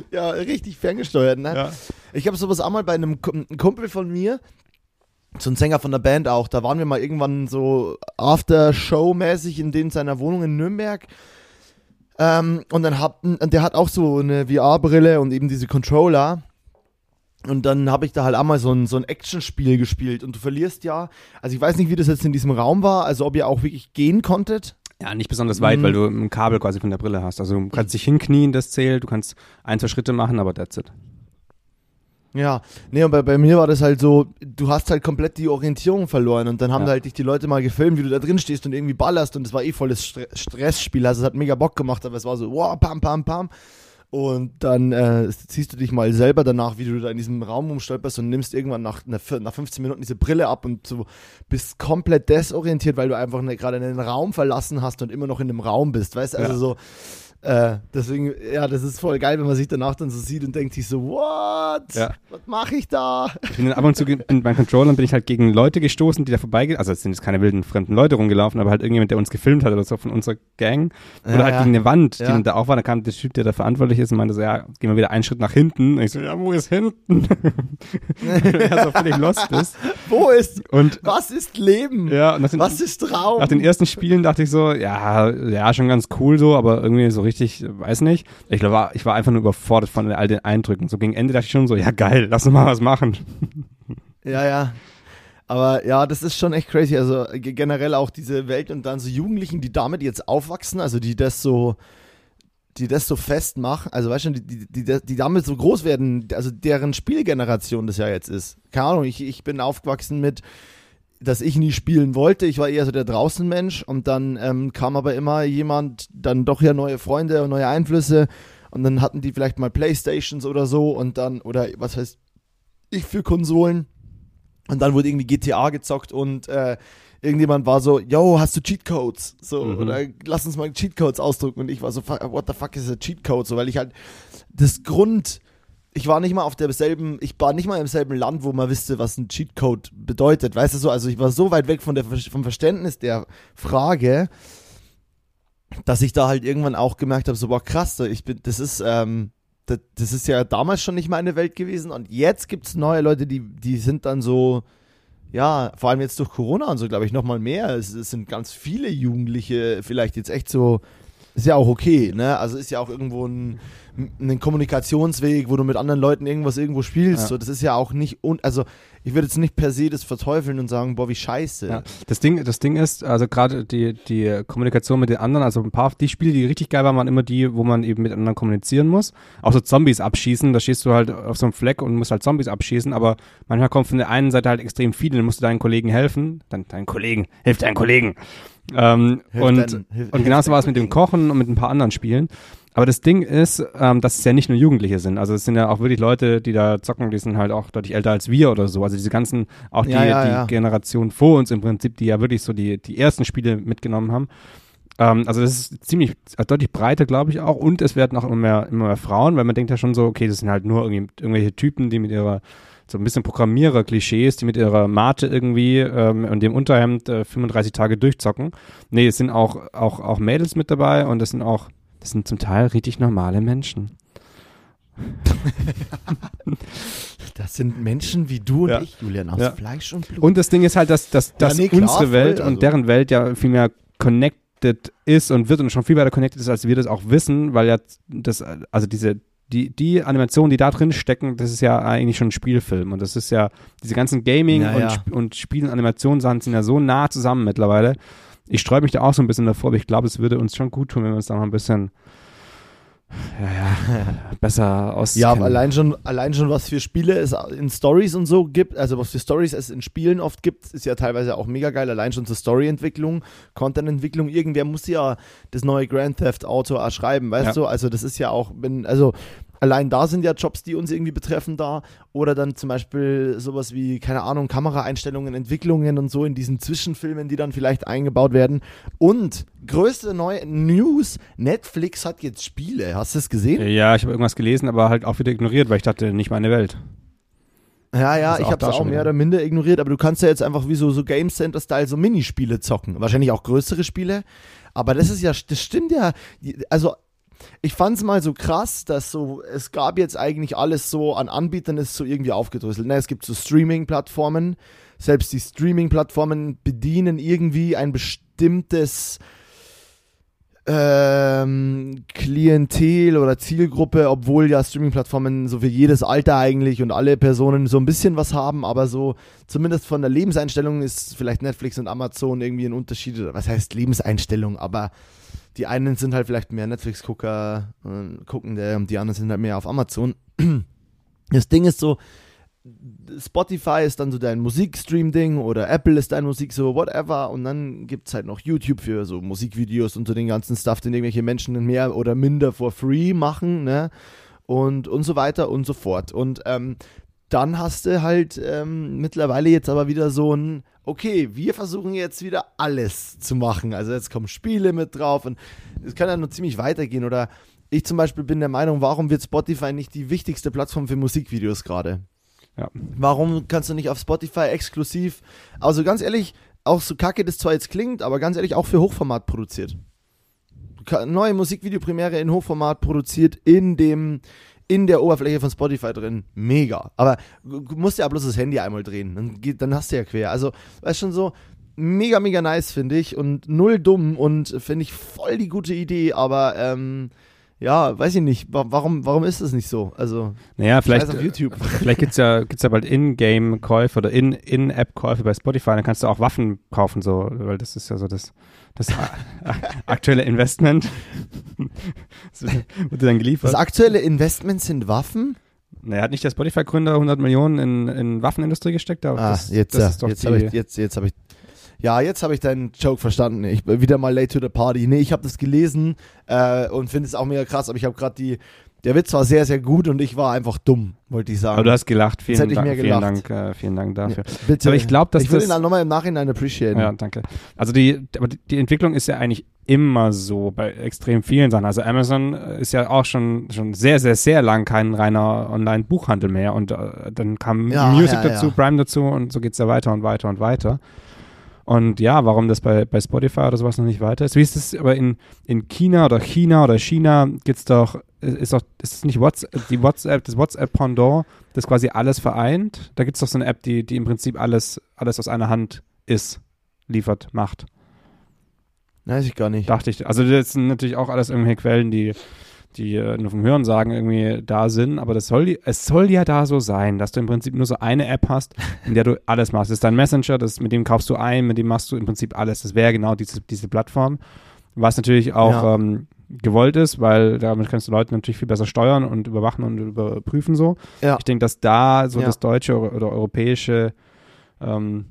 ja, richtig ferngesteuert, ne? Ja. Ich habe sowas auch mal bei einem Kumpel von mir, so ein Sänger von der Band auch, da waren wir mal irgendwann so After-Show-mäßig in den seiner Wohnung in Nürnberg. Ähm, und dann hat, der hat auch so eine VR-Brille und eben diese Controller. Und dann habe ich da halt einmal so ein, so ein Action-Spiel gespielt und du verlierst ja, also ich weiß nicht, wie das jetzt in diesem Raum war, also ob ihr auch wirklich gehen konntet. Ja, nicht besonders weit, mhm. weil du ein Kabel quasi von der Brille hast. Also du kannst dich hinknien, das zählt, du kannst ein, zwei Schritte machen, aber that's it. Ja, nee, und bei, bei mir war das halt so, du hast halt komplett die Orientierung verloren und dann haben ja. halt dich die Leute mal gefilmt, wie du da drin stehst und irgendwie ballerst und es war eh volles St Stressspiel, also es hat mega Bock gemacht, aber es war so, wow, pam, pam, pam. Und dann äh, ziehst du dich mal selber danach, wie du da in diesem Raum umstolperst und nimmst irgendwann nach, nach 15 Minuten diese Brille ab und du bist komplett desorientiert, weil du einfach ne, gerade einen Raum verlassen hast und immer noch in dem Raum bist, weißt du? Also ja. so äh, deswegen, ja, das ist voll geil, wenn man sich danach dann so sieht und denkt sich so, what? Ja. Was mache ich da? Ich bin ab und zu in meinen Controllern bin ich halt gegen Leute gestoßen, die da vorbeigehen. Also es sind jetzt keine wilden fremden Leute rumgelaufen, aber halt irgendjemand, der uns gefilmt hat oder so von unserer Gang. Oder ja, halt ja. gegen eine Wand, die dann da auch war. Da kam der Typ, der da verantwortlich ist und meinte so, ja, gehen wir wieder einen Schritt nach hinten. Und ich so, ja, wo ist hinten? er so völlig lost ist. Wo ist, und, was ist Leben? Ja, und sind, was ist Traum? Nach den ersten Spielen dachte ich so, ja, ja, schon ganz cool so, aber irgendwie so richtig, weiß nicht. Ich war, ich war einfach nur überfordert von all den Eindrücken. So gegen Ende dachte ich schon so, ja geil, lass uns mal was machen. Ja, ja. Aber ja, das ist schon echt crazy. Also generell auch diese Welt und dann so Jugendlichen, die damit jetzt aufwachsen, also die das so, die das so festmachen, also weißt du, die, die, die, die damit so groß werden, also deren Spielgeneration das ja jetzt ist. Keine Ahnung, ich, ich bin aufgewachsen mit dass ich nie spielen wollte. Ich war eher so der Draußenmensch und dann ähm, kam aber immer jemand, dann doch ja neue Freunde und neue Einflüsse und dann hatten die vielleicht mal Playstations oder so und dann, oder was heißt ich für Konsolen und dann wurde irgendwie GTA gezockt und äh, irgendjemand war so, yo, hast du Cheatcodes? So, mhm. oder lass uns mal Cheatcodes ausdrucken und ich war so, what the fuck is a Cheatcode? So, weil ich halt das Grund ich war nicht mal auf derselben, ich war nicht mal im selben Land, wo man wüsste, was ein Cheatcode bedeutet. Weißt du so? Also ich war so weit weg von der, vom Verständnis der Frage, dass ich da halt irgendwann auch gemerkt habe, so boah krass, ich bin, das ist, ähm, das, das, ist ja damals schon nicht meine Welt gewesen und jetzt gibt es neue Leute, die, die sind dann so, ja, vor allem jetzt durch Corona und so, glaube ich, nochmal mehr. Es, es, sind ganz viele Jugendliche vielleicht jetzt echt so, ist ja auch okay, ne? Also ist ja auch irgendwo ein einen Kommunikationsweg, wo du mit anderen Leuten irgendwas irgendwo spielst. Ja. So, das ist ja auch nicht, un also ich würde jetzt nicht per se das verteufeln und sagen, boah, wie scheiße. Ja. Das Ding, das Ding ist, also gerade die, die Kommunikation mit den anderen, also ein paar, die Spiele, die richtig geil waren, waren immer die, wo man eben mit anderen kommunizieren muss. Auch so Zombies abschießen, da stehst du halt auf so einem Fleck und musst halt Zombies abschießen, aber manchmal kommt von der einen Seite halt extrem viele, dann musst du deinen Kollegen helfen, dann deinen Kollegen, hilf deinen Kollegen. Ähm, und, dann, hilf, und genauso war es mit dem Kochen und mit ein paar anderen Spielen. Aber das Ding ist, ähm, dass es ja nicht nur Jugendliche sind. Also es sind ja auch wirklich Leute, die da zocken, die sind halt auch deutlich älter als wir oder so. Also diese ganzen, auch die, ja, ja, die ja. Generation vor uns im Prinzip, die ja wirklich so die, die ersten Spiele mitgenommen haben. Ähm, also das ist ziemlich, also deutlich breiter, glaube ich auch. Und es werden auch immer mehr, immer mehr Frauen, weil man denkt ja schon so, okay, das sind halt nur irgendwie, irgendwelche Typen, die mit ihrer so ein bisschen Programmierer-Klischees, die mit ihrer Mate irgendwie ähm, und dem Unterhemd äh, 35 Tage durchzocken. Nee, es sind auch, auch, auch Mädels mit dabei und es sind auch das sind zum Teil richtig normale Menschen. Das sind Menschen wie du und Ja. ich, Julian, aus Ja. Fleisch und Blut. Und das Ding ist halt, dass, dass, dass nee, klar, unsere Welt also. und deren Welt ja viel mehr connected ist und wird und schon viel weiter connected ist, als wir das auch wissen, weil ja das, also diese, die, die Animationen, die da drin stecken, das ist ja eigentlich schon ein Spielfilm und das ist ja, diese ganzen Gaming Ja, und, ja. Sp- und Spielen, sind ja so nah zusammen mittlerweile. Ich sträube mich da auch so ein bisschen davor, aber ich glaube, es würde uns schon gut tun, wenn wir uns da noch ein bisschen ja, ja, besser aus. Ja, aber allein schon, allein schon, was für Spiele es in Stories und so gibt, also was für Stories es in Spielen oft gibt, ist ja teilweise auch mega geil. Allein schon zur Storyentwicklung, Contententwicklung. Irgendwer muss ja das neue Grand Theft Auto erschreiben, weißt Ja. du? Also das ist ja auch, wenn, also allein da sind ja Jobs, die uns irgendwie betreffen da. Oder dann zum Beispiel sowas wie, keine Ahnung, Kameraeinstellungen, Entwicklungen und so in diesen Zwischenfilmen, die dann vielleicht eingebaut werden. Und größte neue News, Netflix hat jetzt Spiele. Hast du es gesehen? Ja, ich habe irgendwas gelesen, aber halt auch wieder ignoriert, weil ich dachte, nicht meine Welt. Ja, ja, Also ich auch habe es auch schon mehr oder minder ignoriert, aber du kannst ja jetzt einfach wie so, so Game Center-Style so Minispiele zocken. Wahrscheinlich auch größere Spiele. Aber das ist ja, das stimmt ja. Also, ich fand es mal so krass, dass so, es gab jetzt eigentlich alles so an Anbietern ist so irgendwie aufgedröselt. Ne, es gibt so Streaming-Plattformen. Selbst die Streaming-Plattformen bedienen irgendwie ein bestimmtes ähm, Klientel oder Zielgruppe, obwohl ja Streaming-Plattformen so für jedes Alter eigentlich und alle Personen so ein bisschen was haben, aber so zumindest von der Lebenseinstellung ist vielleicht Netflix und Amazon irgendwie ein Unterschied. Oder Was heißt Lebenseinstellung? Aber die einen sind halt vielleicht mehr Netflix-Gucker, äh, Guckende und die anderen sind halt mehr auf Amazon. Das Ding ist so, Spotify ist dann so dein Musikstream-Ding oder Apple ist dein Musik so, whatever. Und dann gibt es halt noch YouTube für so Musikvideos und so den ganzen Stuff, den irgendwelche Menschen mehr oder minder for free machen, ne? Und, und so weiter und so fort. Und ähm, dann hast du halt ähm, mittlerweile jetzt aber wieder so ein, okay, wir versuchen jetzt wieder alles zu machen. Also jetzt kommen Spiele mit drauf und es kann ja noch ziemlich weitergehen. Oder ich zum Beispiel bin der Meinung, warum wird Spotify nicht die wichtigste Plattform für Musikvideos gerade? Ja. Warum kannst du nicht auf Spotify exklusiv, also ganz ehrlich, auch so kacke das zwar jetzt klingt, aber ganz ehrlich auch für Hochformat produziert. Neue Musikvideopremiere in Hochformat produziert in dem in der Oberfläche von Spotify drin. Mega. Aber du musst ja bloß das Handy einmal drehen. Dann, geht, dann hast du ja quer. Also, weißt schon so, mega, mega nice, finde ich. Und null dumm und finde ich voll die gute Idee. Aber, ähm, ja, weiß ich nicht. Wa- Warum, warum ist das nicht so? Also, Naja, vielleicht, auf YouTube. vielleicht gibt's ja, gibt's ja bald In-Game-Käufe oder In- In-App-Käufe bei Spotify. Dann kannst du auch Waffen kaufen, so, weil das ist ja so das, das aktuelle Investment. das dir dann geliefert. Das aktuelle Investment sind Waffen. Naja, hat nicht der Spotify-Gründer 100 Millionen in, in Waffenindustrie gesteckt? Aber Ah, das, jetzt, das ja. jetzt habe ich, jetzt, jetzt habe ich, ja, jetzt habe ich deinen Joke verstanden. Ich bin wieder mal late to the party. Nee, ich habe das gelesen äh, und finde es auch mega krass, aber ich habe gerade die, der Witz war sehr, sehr gut und ich war einfach dumm, wollte ich sagen. aber du hast gelacht. Vielen, hätte ich Dank, mehr vielen, gelacht. Dank, äh, vielen Dank dafür. Bitte. Aber ich glaube, dass ich will das... ihn dann nochmal im Nachhinein appreciaten. Ja, danke. Also die, aber die, Entwicklung ist ja eigentlich immer so bei extrem vielen Sachen. Also Amazon äh, ist ja auch schon, schon sehr, sehr, sehr lang kein reiner Online-Buchhandel mehr. Und äh, dann kam Ja, Music ja, dazu, ja. Prime dazu und so geht's ja weiter und weiter und weiter. Und ja, warum das bei, bei Spotify oder sowas noch nicht weiter ist. Wie ist das aber in, in China oder China oder China gibt's doch, ist doch, ist es nicht WhatsApp, die WhatsApp, das WhatsApp-Pendant, das quasi alles vereint? Da gibt's doch so eine App, die, die im Prinzip alles, alles aus einer Hand ist, liefert, macht. Weiß ich gar nicht. Dachte ich. Also das sind natürlich auch alles irgendwelche Quellen, die, die äh, nur vom Hören sagen irgendwie da sind, aber das soll es soll ja da so sein, dass du im Prinzip nur so eine App hast, in der du alles machst. Das ist dein Messenger, das, mit dem kaufst du ein, mit dem machst du im Prinzip alles. Das wäre genau diese, diese Plattform. Was natürlich auch Ja. ähm, gewollt ist, weil damit kannst du Leute natürlich viel besser steuern und überwachen und überprüfen so. Ja. Ich denke, dass da so Ja. das deutsche oder, europäische ähm,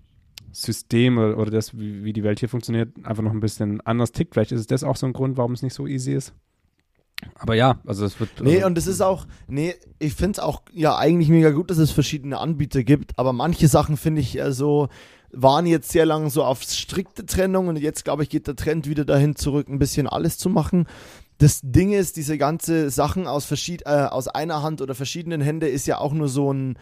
System oder, oder das, wie, wie die Welt hier funktioniert, einfach noch ein bisschen anders tickt. Vielleicht ist es das auch so ein Grund, warum es nicht so easy ist. Aber ja, also es wird. Nee, also, und es ist auch, nee, ich finde es auch ja eigentlich mega gut, dass es verschiedene Anbieter gibt, aber manche Sachen finde ich äh, so, waren jetzt sehr lange so auf strikte Trennung und jetzt glaube ich geht der Trend wieder dahin zurück, ein bisschen alles zu machen. Das Ding ist, diese ganze Sachen aus, verschied äh, aus einer Hand oder verschiedenen Händen ist ja auch nur so ein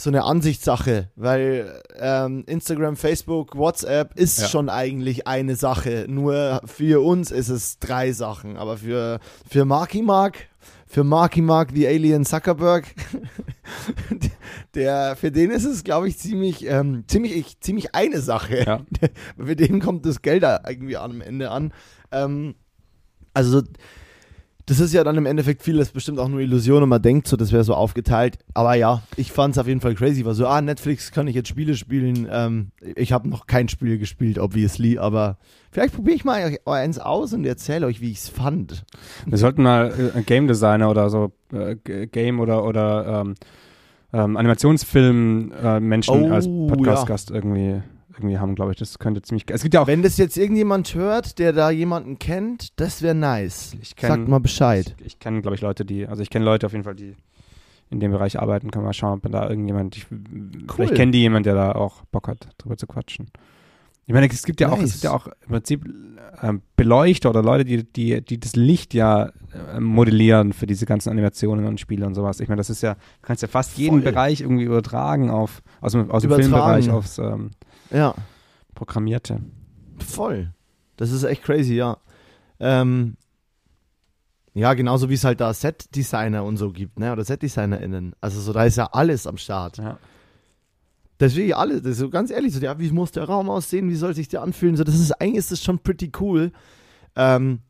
so eine Ansichtssache, weil ähm, Instagram, Facebook, WhatsApp ist Ja. schon eigentlich eine Sache. Nur für uns ist es drei Sachen, aber für für Marky Mark, für Marky Mark the Alien Zuckerberg. der, für den ist es, glaube ich, ziemlich, ähm, ziemlich, ziemlich eine Sache. Ja. für den kommt das Geld da irgendwie am Ende an. Ähm, also das ist ja dann im Endeffekt vieles bestimmt auch nur Illusion und man denkt so, das wäre so aufgeteilt. Aber ja, ich fand es auf jeden Fall crazy. War so, ah, Netflix kann ich jetzt Spiele spielen. Ähm, ich habe noch kein Spiel gespielt, obviously, aber vielleicht probiere ich mal eins aus und erzähle euch, wie ich es fand. Wir sollten mal äh, Game Designer oder so äh, Game oder oder ähm, ähm, Animationsfilm äh, Menschen Oh, als Podcast-Gast irgendwie irgendwie haben, glaube ich. Das könnte ziemlich. Es gibt ja auch. Wenn das jetzt irgendjemand hört, der da jemanden kennt, das wäre nice. Ich kenn- Sagt mal Bescheid. Ich, ich kenne, glaube ich, Leute, die, also ich kenne Leute auf jeden Fall, die in dem Bereich arbeiten. Kann mal schauen, ob da irgendjemand, ich, vielleicht kennen die jemand, der da auch Bock hat, drüber zu quatschen. Ich meine, es gibt ja auch, es Nice. gibt ja auch im Prinzip ähm, Beleuchter oder Leute, die, die, die das Licht ja äh, modellieren für diese ganzen Animationen und Spiele und sowas. Ich meine, das ist ja, du kannst ja fast jeden Voll. Bereich irgendwie übertragen auf, aus dem, aus dem. Filmbereich aufs ähm, Ja. Programmierte. Voll. Das ist echt crazy, ja. Ähm, ja, genauso wie es halt da Set-Designer und so gibt, ne? Oder Set-DesignerInnen. Also so, da ist ja alles am Start. Ja. Deswegen alles, das ist so ganz ehrlich, so, ja, wie muss der Raum aussehen, wie soll sich der anfühlen? So, das ist, eigentlich ist das schon pretty cool. Ähm,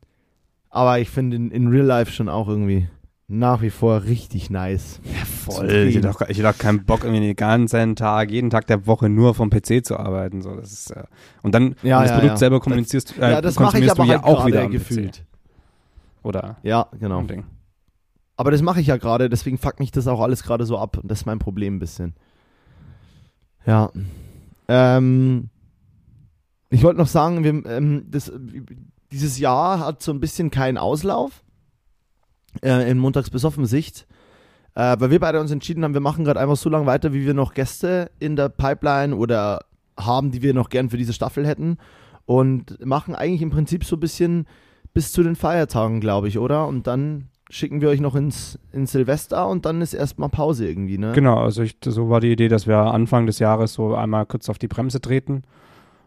aber ich finde in, in Real Life schon auch irgendwie nach wie vor richtig nice. Ja, voll. Ich hätte, auch, ich hätte auch keinen Bock, irgendwie den ganzen Tag, jeden Tag der Woche nur vom PC zu arbeiten. So, das ist, äh, und dann Ja, und das ja, Produkt ja. selber kommunizierst, äh, ja, das ich konsumierst aber du ja halt auch wieder am gefühlt. PC. Oder Ja, genau. Aber das mache ich ja gerade, deswegen fuckt mich das auch alles gerade so ab. Und das ist mein Problem ein bisschen. Ja. Ähm, ich wollte noch sagen, wir, ähm, das, dieses Jahr hat so ein bisschen keinen Auslauf äh, in Montags besoffen Sicht. Äh, weil wir beide uns entschieden haben, wir machen gerade einfach so lange weiter, wie wir noch Gäste in der Pipeline oder haben, die wir noch gern für diese Staffel hätten. Und machen eigentlich im Prinzip so ein bisschen bis zu den Feiertagen, glaube ich, oder? Und dann schicken wir euch noch ins, ins Silvester und dann ist erstmal Pause irgendwie, ne? Genau, also ich, so war die Idee, dass wir Anfang des Jahres so einmal kurz auf die Bremse treten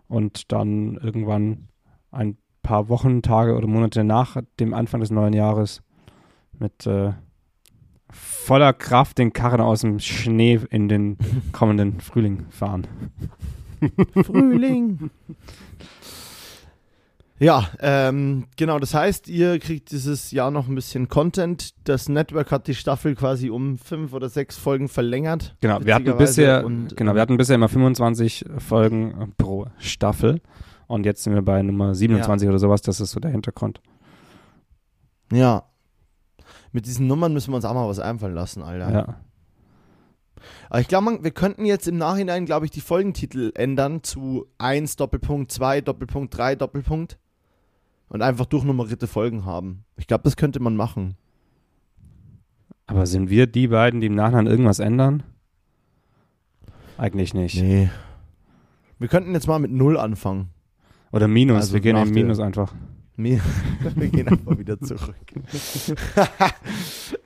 und dann irgendwann ein paar Wochen, Tage oder Monate nach dem Anfang des neuen Jahres mit äh, voller Kraft den Karren aus dem Schnee in den kommenden Frühling fahren. Frühling. Ja, ähm, genau, das heißt, ihr kriegt dieses Jahr noch ein bisschen Content. Das Network hat die Staffel quasi um fünf oder sechs Folgen verlängert. Genau, wir hatten bisher, und, genau, wir hatten bisher immer 25 Folgen pro Staffel und jetzt sind wir bei Nummer 27 oder sowas, das ist so der Hintergrund. Ja. Mit diesen Nummern müssen wir uns auch mal was einfallen lassen, Alter. Ja. Aber ich glaube, wir könnten jetzt im Nachhinein, glaube ich, die Folgentitel ändern zu 1 Doppelpunkt 2 Doppelpunkt 3 Doppelpunkt und einfach durchnummerierte Folgen haben. Ich glaube, das könnte man machen. Aber sind wir die beiden, die im Nachhinein irgendwas ändern? Eigentlich nicht. Nee. Wir könnten jetzt mal mit 0 anfangen. Oder Minus, Also wir gehen in Minus einfach. Nee, wir gehen einfach wieder zurück.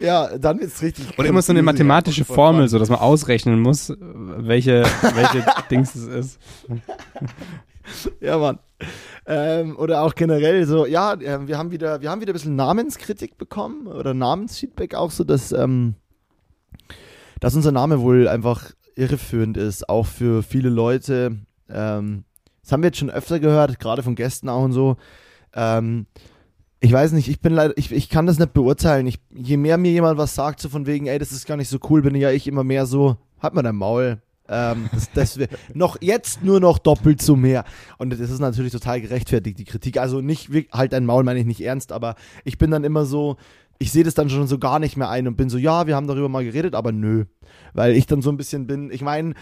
ja, dann ist richtig. Oder immer so eine mathematische Formel, so dass man ausrechnen muss, welche, welche Dings es ist. Ja, Mann. Ähm, oder auch generell so, ja, äh, wir haben wieder, wir haben wieder ein bisschen Namenskritik bekommen oder Namensfeedback auch so, dass, ähm, dass unser Name wohl einfach irreführend ist, auch für viele Leute. Ähm, das haben wir jetzt schon öfter gehört, gerade von Gästen auch und so. Ähm, ich weiß nicht, ich bin leider, ich, ich kann das nicht beurteilen. Ich, je mehr mir jemand was sagt, so von wegen, ey, das ist gar nicht so cool, bin ja ich immer mehr so, halt mal dein Maul. Ähm, das, das wär- noch jetzt nur noch doppelt so mehr. Und das ist natürlich total gerechtfertigt, die Kritik. Also nicht, halt dein Maul meine ich nicht ernst, aber ich bin dann immer so, ich sehe das dann schon so gar nicht mehr ein und bin so, ja, wir haben darüber mal geredet, aber nö. Weil ich dann so ein bisschen bin, ich meine,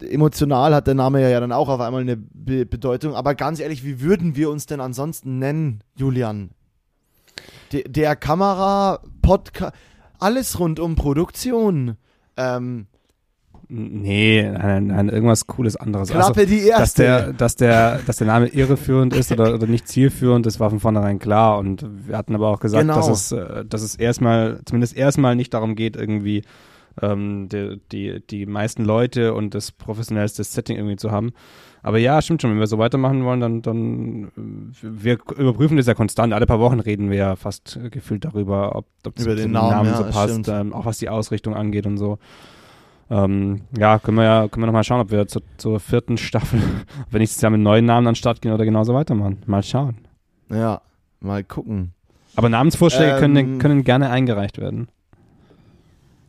emotional hat der Name ja dann auch auf einmal eine Be Bedeutung, aber ganz ehrlich, wie würden wir uns denn ansonsten nennen, Julian? Der, der Kamera, Podcast, alles rund um Produktion. Ähm, Nee, nein, nein, irgendwas cooles anderes. Klappe die dass erste. der, dass der, dass der Name irreführend ist oder, oder nicht zielführend, das war von vornherein klar. Und wir hatten aber auch gesagt, Genau. dass es, äh, dass es erstmal, zumindest erstmal nicht darum geht, irgendwie ähm, die, die, die meisten Leute und das professionellste Setting irgendwie zu haben. Aber ja, stimmt schon, wenn wir so weitermachen wollen, dann, dann äh, wir überprüfen das ja konstant. Alle paar Wochen reden wir ja fast gefühlt darüber, ob, ob Über den Namen, ja, so das passt, ähm, auch was die Ausrichtung angeht und so. Ähm, ja, können wir ja können wir noch mal schauen, ob wir zur, zur vierten Staffel, ob wir nächstes Jahr mit neuen Namen an den Start gehen oder genauso weitermachen. Mal schauen. Ja, mal gucken. Aber Namensvorschläge Ähm, können, können gerne eingereicht werden.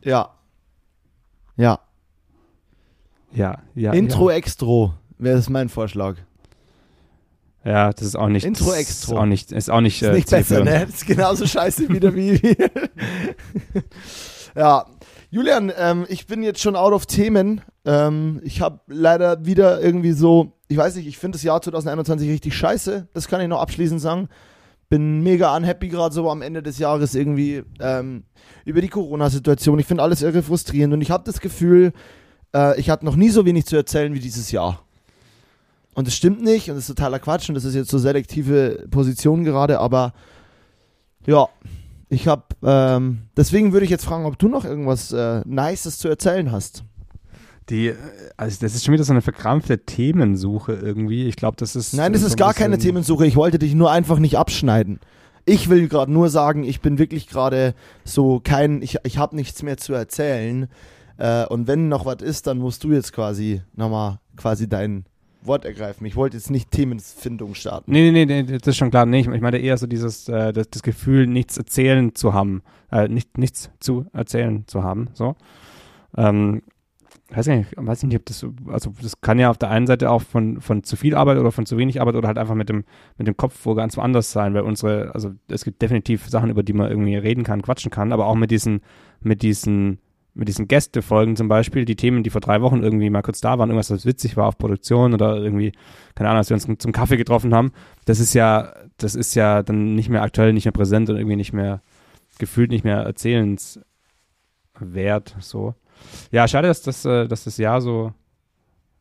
Ja. Ja. Ja, ja. Intro Extro wäre das mein Vorschlag. Ja. ja, das ist auch nicht. Intro Extro. Ist auch nicht, ist auch nicht, Ist äh, nicht besser, ne? Das ist genauso scheiße wieder wie. ja. Julian, ähm, ich bin jetzt schon out of Themen. Ähm, ich habe leider wieder irgendwie so, ich weiß nicht, ich finde das Jahr 2021 richtig scheiße. Das kann ich noch abschließend sagen. Bin mega unhappy gerade so am Ende des Jahres irgendwie ähm, über die Corona-Situation. Ich finde alles irre frustrierend und ich habe das Gefühl, äh, ich hatte noch nie so wenig zu erzählen wie dieses Jahr. Und das stimmt nicht und das ist totaler Quatsch und das ist jetzt so selektive Position gerade, aber ja, ich habe, ähm, deswegen würde ich jetzt fragen, ob du noch irgendwas äh, Nices zu erzählen hast. Die, äh, also das ist schon wieder so eine verkrampfte Themensuche irgendwie. Ich glaube, das ist. Nein, das so ist gar keine Themensuche, ich wollte dich nur einfach nicht abschneiden. Ich will gerade nur sagen, ich bin wirklich gerade so kein, ich, ich habe nichts mehr zu erzählen. Äh, und wenn noch was ist, dann musst du jetzt quasi nochmal quasi dein Wort ergreifen. Ich wollte jetzt nicht Themenfindung starten. Nee, nee, nee, das ist schon klar. Nee, ich, meine eher so dieses, äh, das, das Gefühl, nichts erzählen zu haben. Äh, nicht, nichts zu erzählen zu haben. So. Ähm, weiß nicht, weiß nicht, ob das, so- also das kann ja auf der einen Seite auch von, von zu viel Arbeit oder von zu wenig Arbeit oder halt einfach mit dem, mit dem Kopf wo ganz woanders sein, weil unsere, also es gibt definitiv Sachen, über die man irgendwie reden kann, quatschen kann, aber auch mit diesen, mit diesen, mit diesen Gästefolgen zum Beispiel, die Themen, die vor drei Wochen irgendwie mal kurz da waren, irgendwas, was witzig war auf Produktion oder irgendwie, keine Ahnung, als wir uns zum Kaffee getroffen haben, das ist ja, das ist ja dann nicht mehr aktuell, nicht mehr präsent und irgendwie nicht mehr gefühlt nicht mehr erzählenswert, so. Ja, schade, dass das, äh, dass das Jahr so,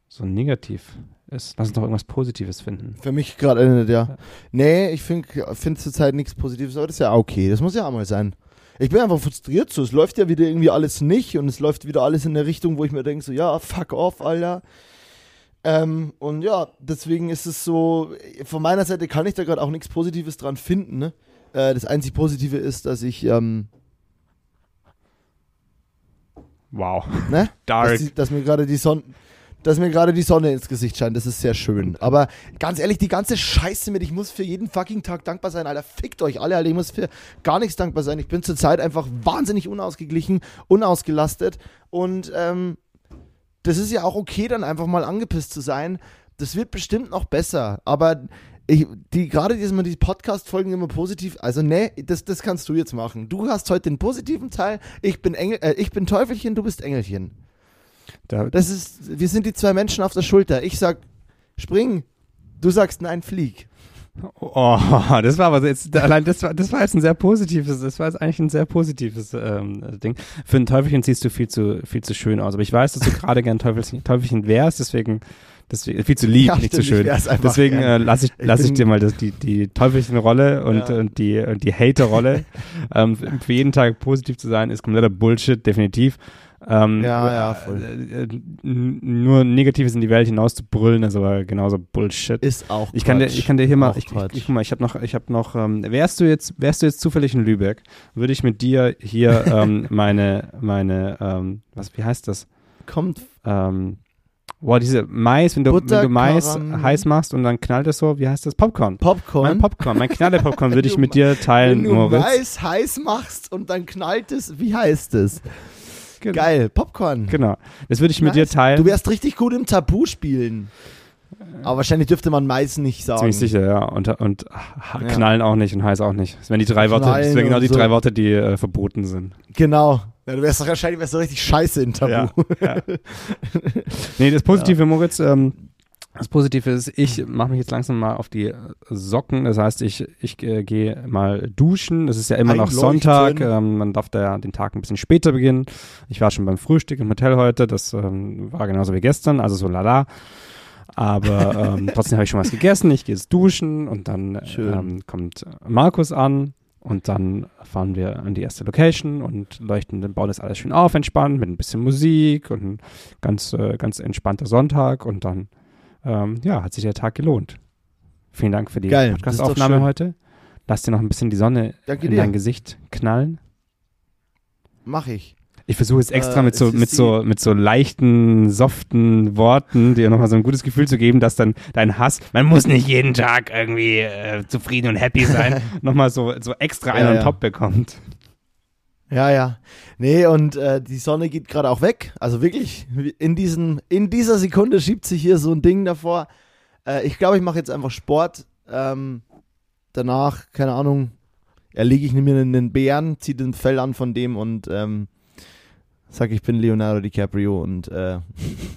so negativ ist. Lass uns doch irgendwas Positives finden. Für mich gerade endet, ja. Nee, ich finde find zurzeit nichts Positives, aber das ist ja okay. Das muss ja auch mal sein. Ich bin einfach frustriert so. Es läuft ja wieder irgendwie alles nicht und es läuft wieder alles in eine Richtung, wo ich mir denke, so, ja, fuck off, Alter. Ähm, und ja, deswegen ist es so, von meiner Seite kann ich da gerade auch nichts Positives dran finden. Ne? Äh, das einzig Positive ist, dass ich, ähm, Wow. ne? Dark. Dass, die, dass mir gerade die Sonne, dass mir gerade die Sonne ins Gesicht scheint. Das ist sehr schön. Aber ganz ehrlich, die ganze Scheiße mit, ich muss für jeden fucking Tag dankbar sein, Alter. Fickt euch alle, Alter. Ich muss für gar nichts dankbar sein. Ich bin zurzeit einfach wahnsinnig unausgeglichen, unausgelastet und ähm, das ist ja auch okay, dann einfach mal angepisst zu sein. Das wird bestimmt noch besser. Aber ich, die, gerade diesmal die Podcast-Folgen immer positiv. Also, nee, das, das kannst du jetzt machen. Du hast heute den positiven Teil. Ich bin Engel, äh, ich bin Teufelchen, du bist Engelchen. Da, Das ist, wir sind die zwei Menschen auf der Schulter. Ich sag, spring. Du sagst, nein, flieg. oh, das war aber jetzt, allein das war, das war jetzt ein sehr positives, das war jetzt eigentlich ein sehr positives ähm, Ding. Für ein Teufelchen siehst du viel zu, viel zu schön aus. Aber ich weiß, dass du gerade gern Teufelchen, Teufelchen wärst, deswegen, deswegen viel zu lieb, Ja, nicht zu stimmt, ich schön. Deswegen äh, lasse ich, Ich lass ich bin- dir mal das, die, die Teufelchen-Rolle und, Ja. und die, und die Hater-Rolle. ähm, für jeden Tag positiv zu sein, ist kompletter Bullshit, definitiv. Ähm, Ja, ja, voll. Äh, äh, n- nur Negatives in die Welt hinaus zu brüllen, ist aber genauso Bullshit. Ist auch Ich kann dir, ich kann dir hier mal, ich, ich, ich, guck mal, ich habe noch, ich habe noch, ähm, wärst du jetzt, wärst du jetzt zufällig in Lübeck, würde ich mit dir hier ähm, meine, meine, ähm, was, wie heißt das? Kommt. Ähm, boah, diese Mais, wenn du, wenn du Mais Karam- heiß machst und dann knallt es so, wie heißt das? Popcorn. Popcorn. Mein Popcorn, mein Knalle-Popcorn würde ich mit dir teilen, Wenn du Moritz. Mais heiß machst und dann knallt es, wie heißt es? Ge- Geil, Popcorn. Genau. Das würde ich mit dir Nice. teilen. Du wärst richtig gut im Tabu spielen. Aber wahrscheinlich dürfte man Mais nicht sagen. Ziemlich sicher, ja. Und, und Ja. knallen auch nicht und heiß auch nicht. Das wären die drei Worte, das wären genau die so. drei Worte, die äh, verboten sind. Genau. Ja, du wärst doch wahrscheinlich wärst du richtig scheiße in Tabu. Ja, ja. nee, das Positive, Moritz, ähm, das Positive ist, ich mache mich jetzt langsam mal auf die Socken. Das heißt, ich, ich äh, gehe mal duschen. Es ist ja immer noch. Sonntag. Ähm, man darf da ja den Tag ein bisschen später beginnen. Ich war schon beim Frühstück im Hotel heute. Das ähm, war genauso wie gestern, also so lala. Aber ähm, trotzdem habe ich schon was gegessen. Ich gehe jetzt duschen und dann ähm, kommt Markus an. Und dann fahren wir an die erste Location und leuchten, dann bauen das alles schön auf, entspannt, mit ein bisschen Musik und ein ganz, äh, ganz entspannter Sonntag. Und dann, ähm, ja, hat sich der Tag gelohnt. Vielen Dank für die Podcastaufnahme heute. Lass dir noch ein bisschen die Sonne Danke in dir. dein Gesicht knallen. Mach ich. Ich versuche jetzt extra Äh, mit so, mit so, mit so leichten, soften Worten dir nochmal so ein gutes Gefühl zu geben, dass dann dein Hass, man muss nicht jeden Tag irgendwie äh, zufrieden und happy sein, nochmal so, so extra einen Ja, on top bekommt. Ja, ja. Nee, und äh, die Sonne geht gerade auch weg. Also wirklich, in, diesen, in dieser Sekunde schiebt sich hier so ein Ding davor. Äh, ich glaube, ich mache jetzt einfach Sport. Ähm, danach, keine Ahnung, erlege ich mir einen Bären, ziehe den Fell an von dem und ähm, sag, ich bin Leonardo DiCaprio und äh,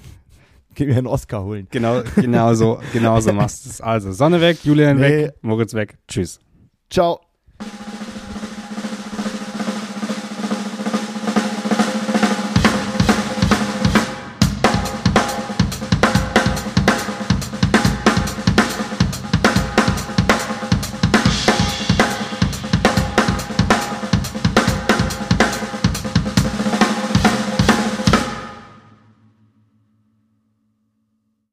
geh mir einen Oscar holen. Genau, genau so, genau so machst du es. Also, Sonne weg, Julian Nee. weg, Moritz weg. Tschüss. Ciao.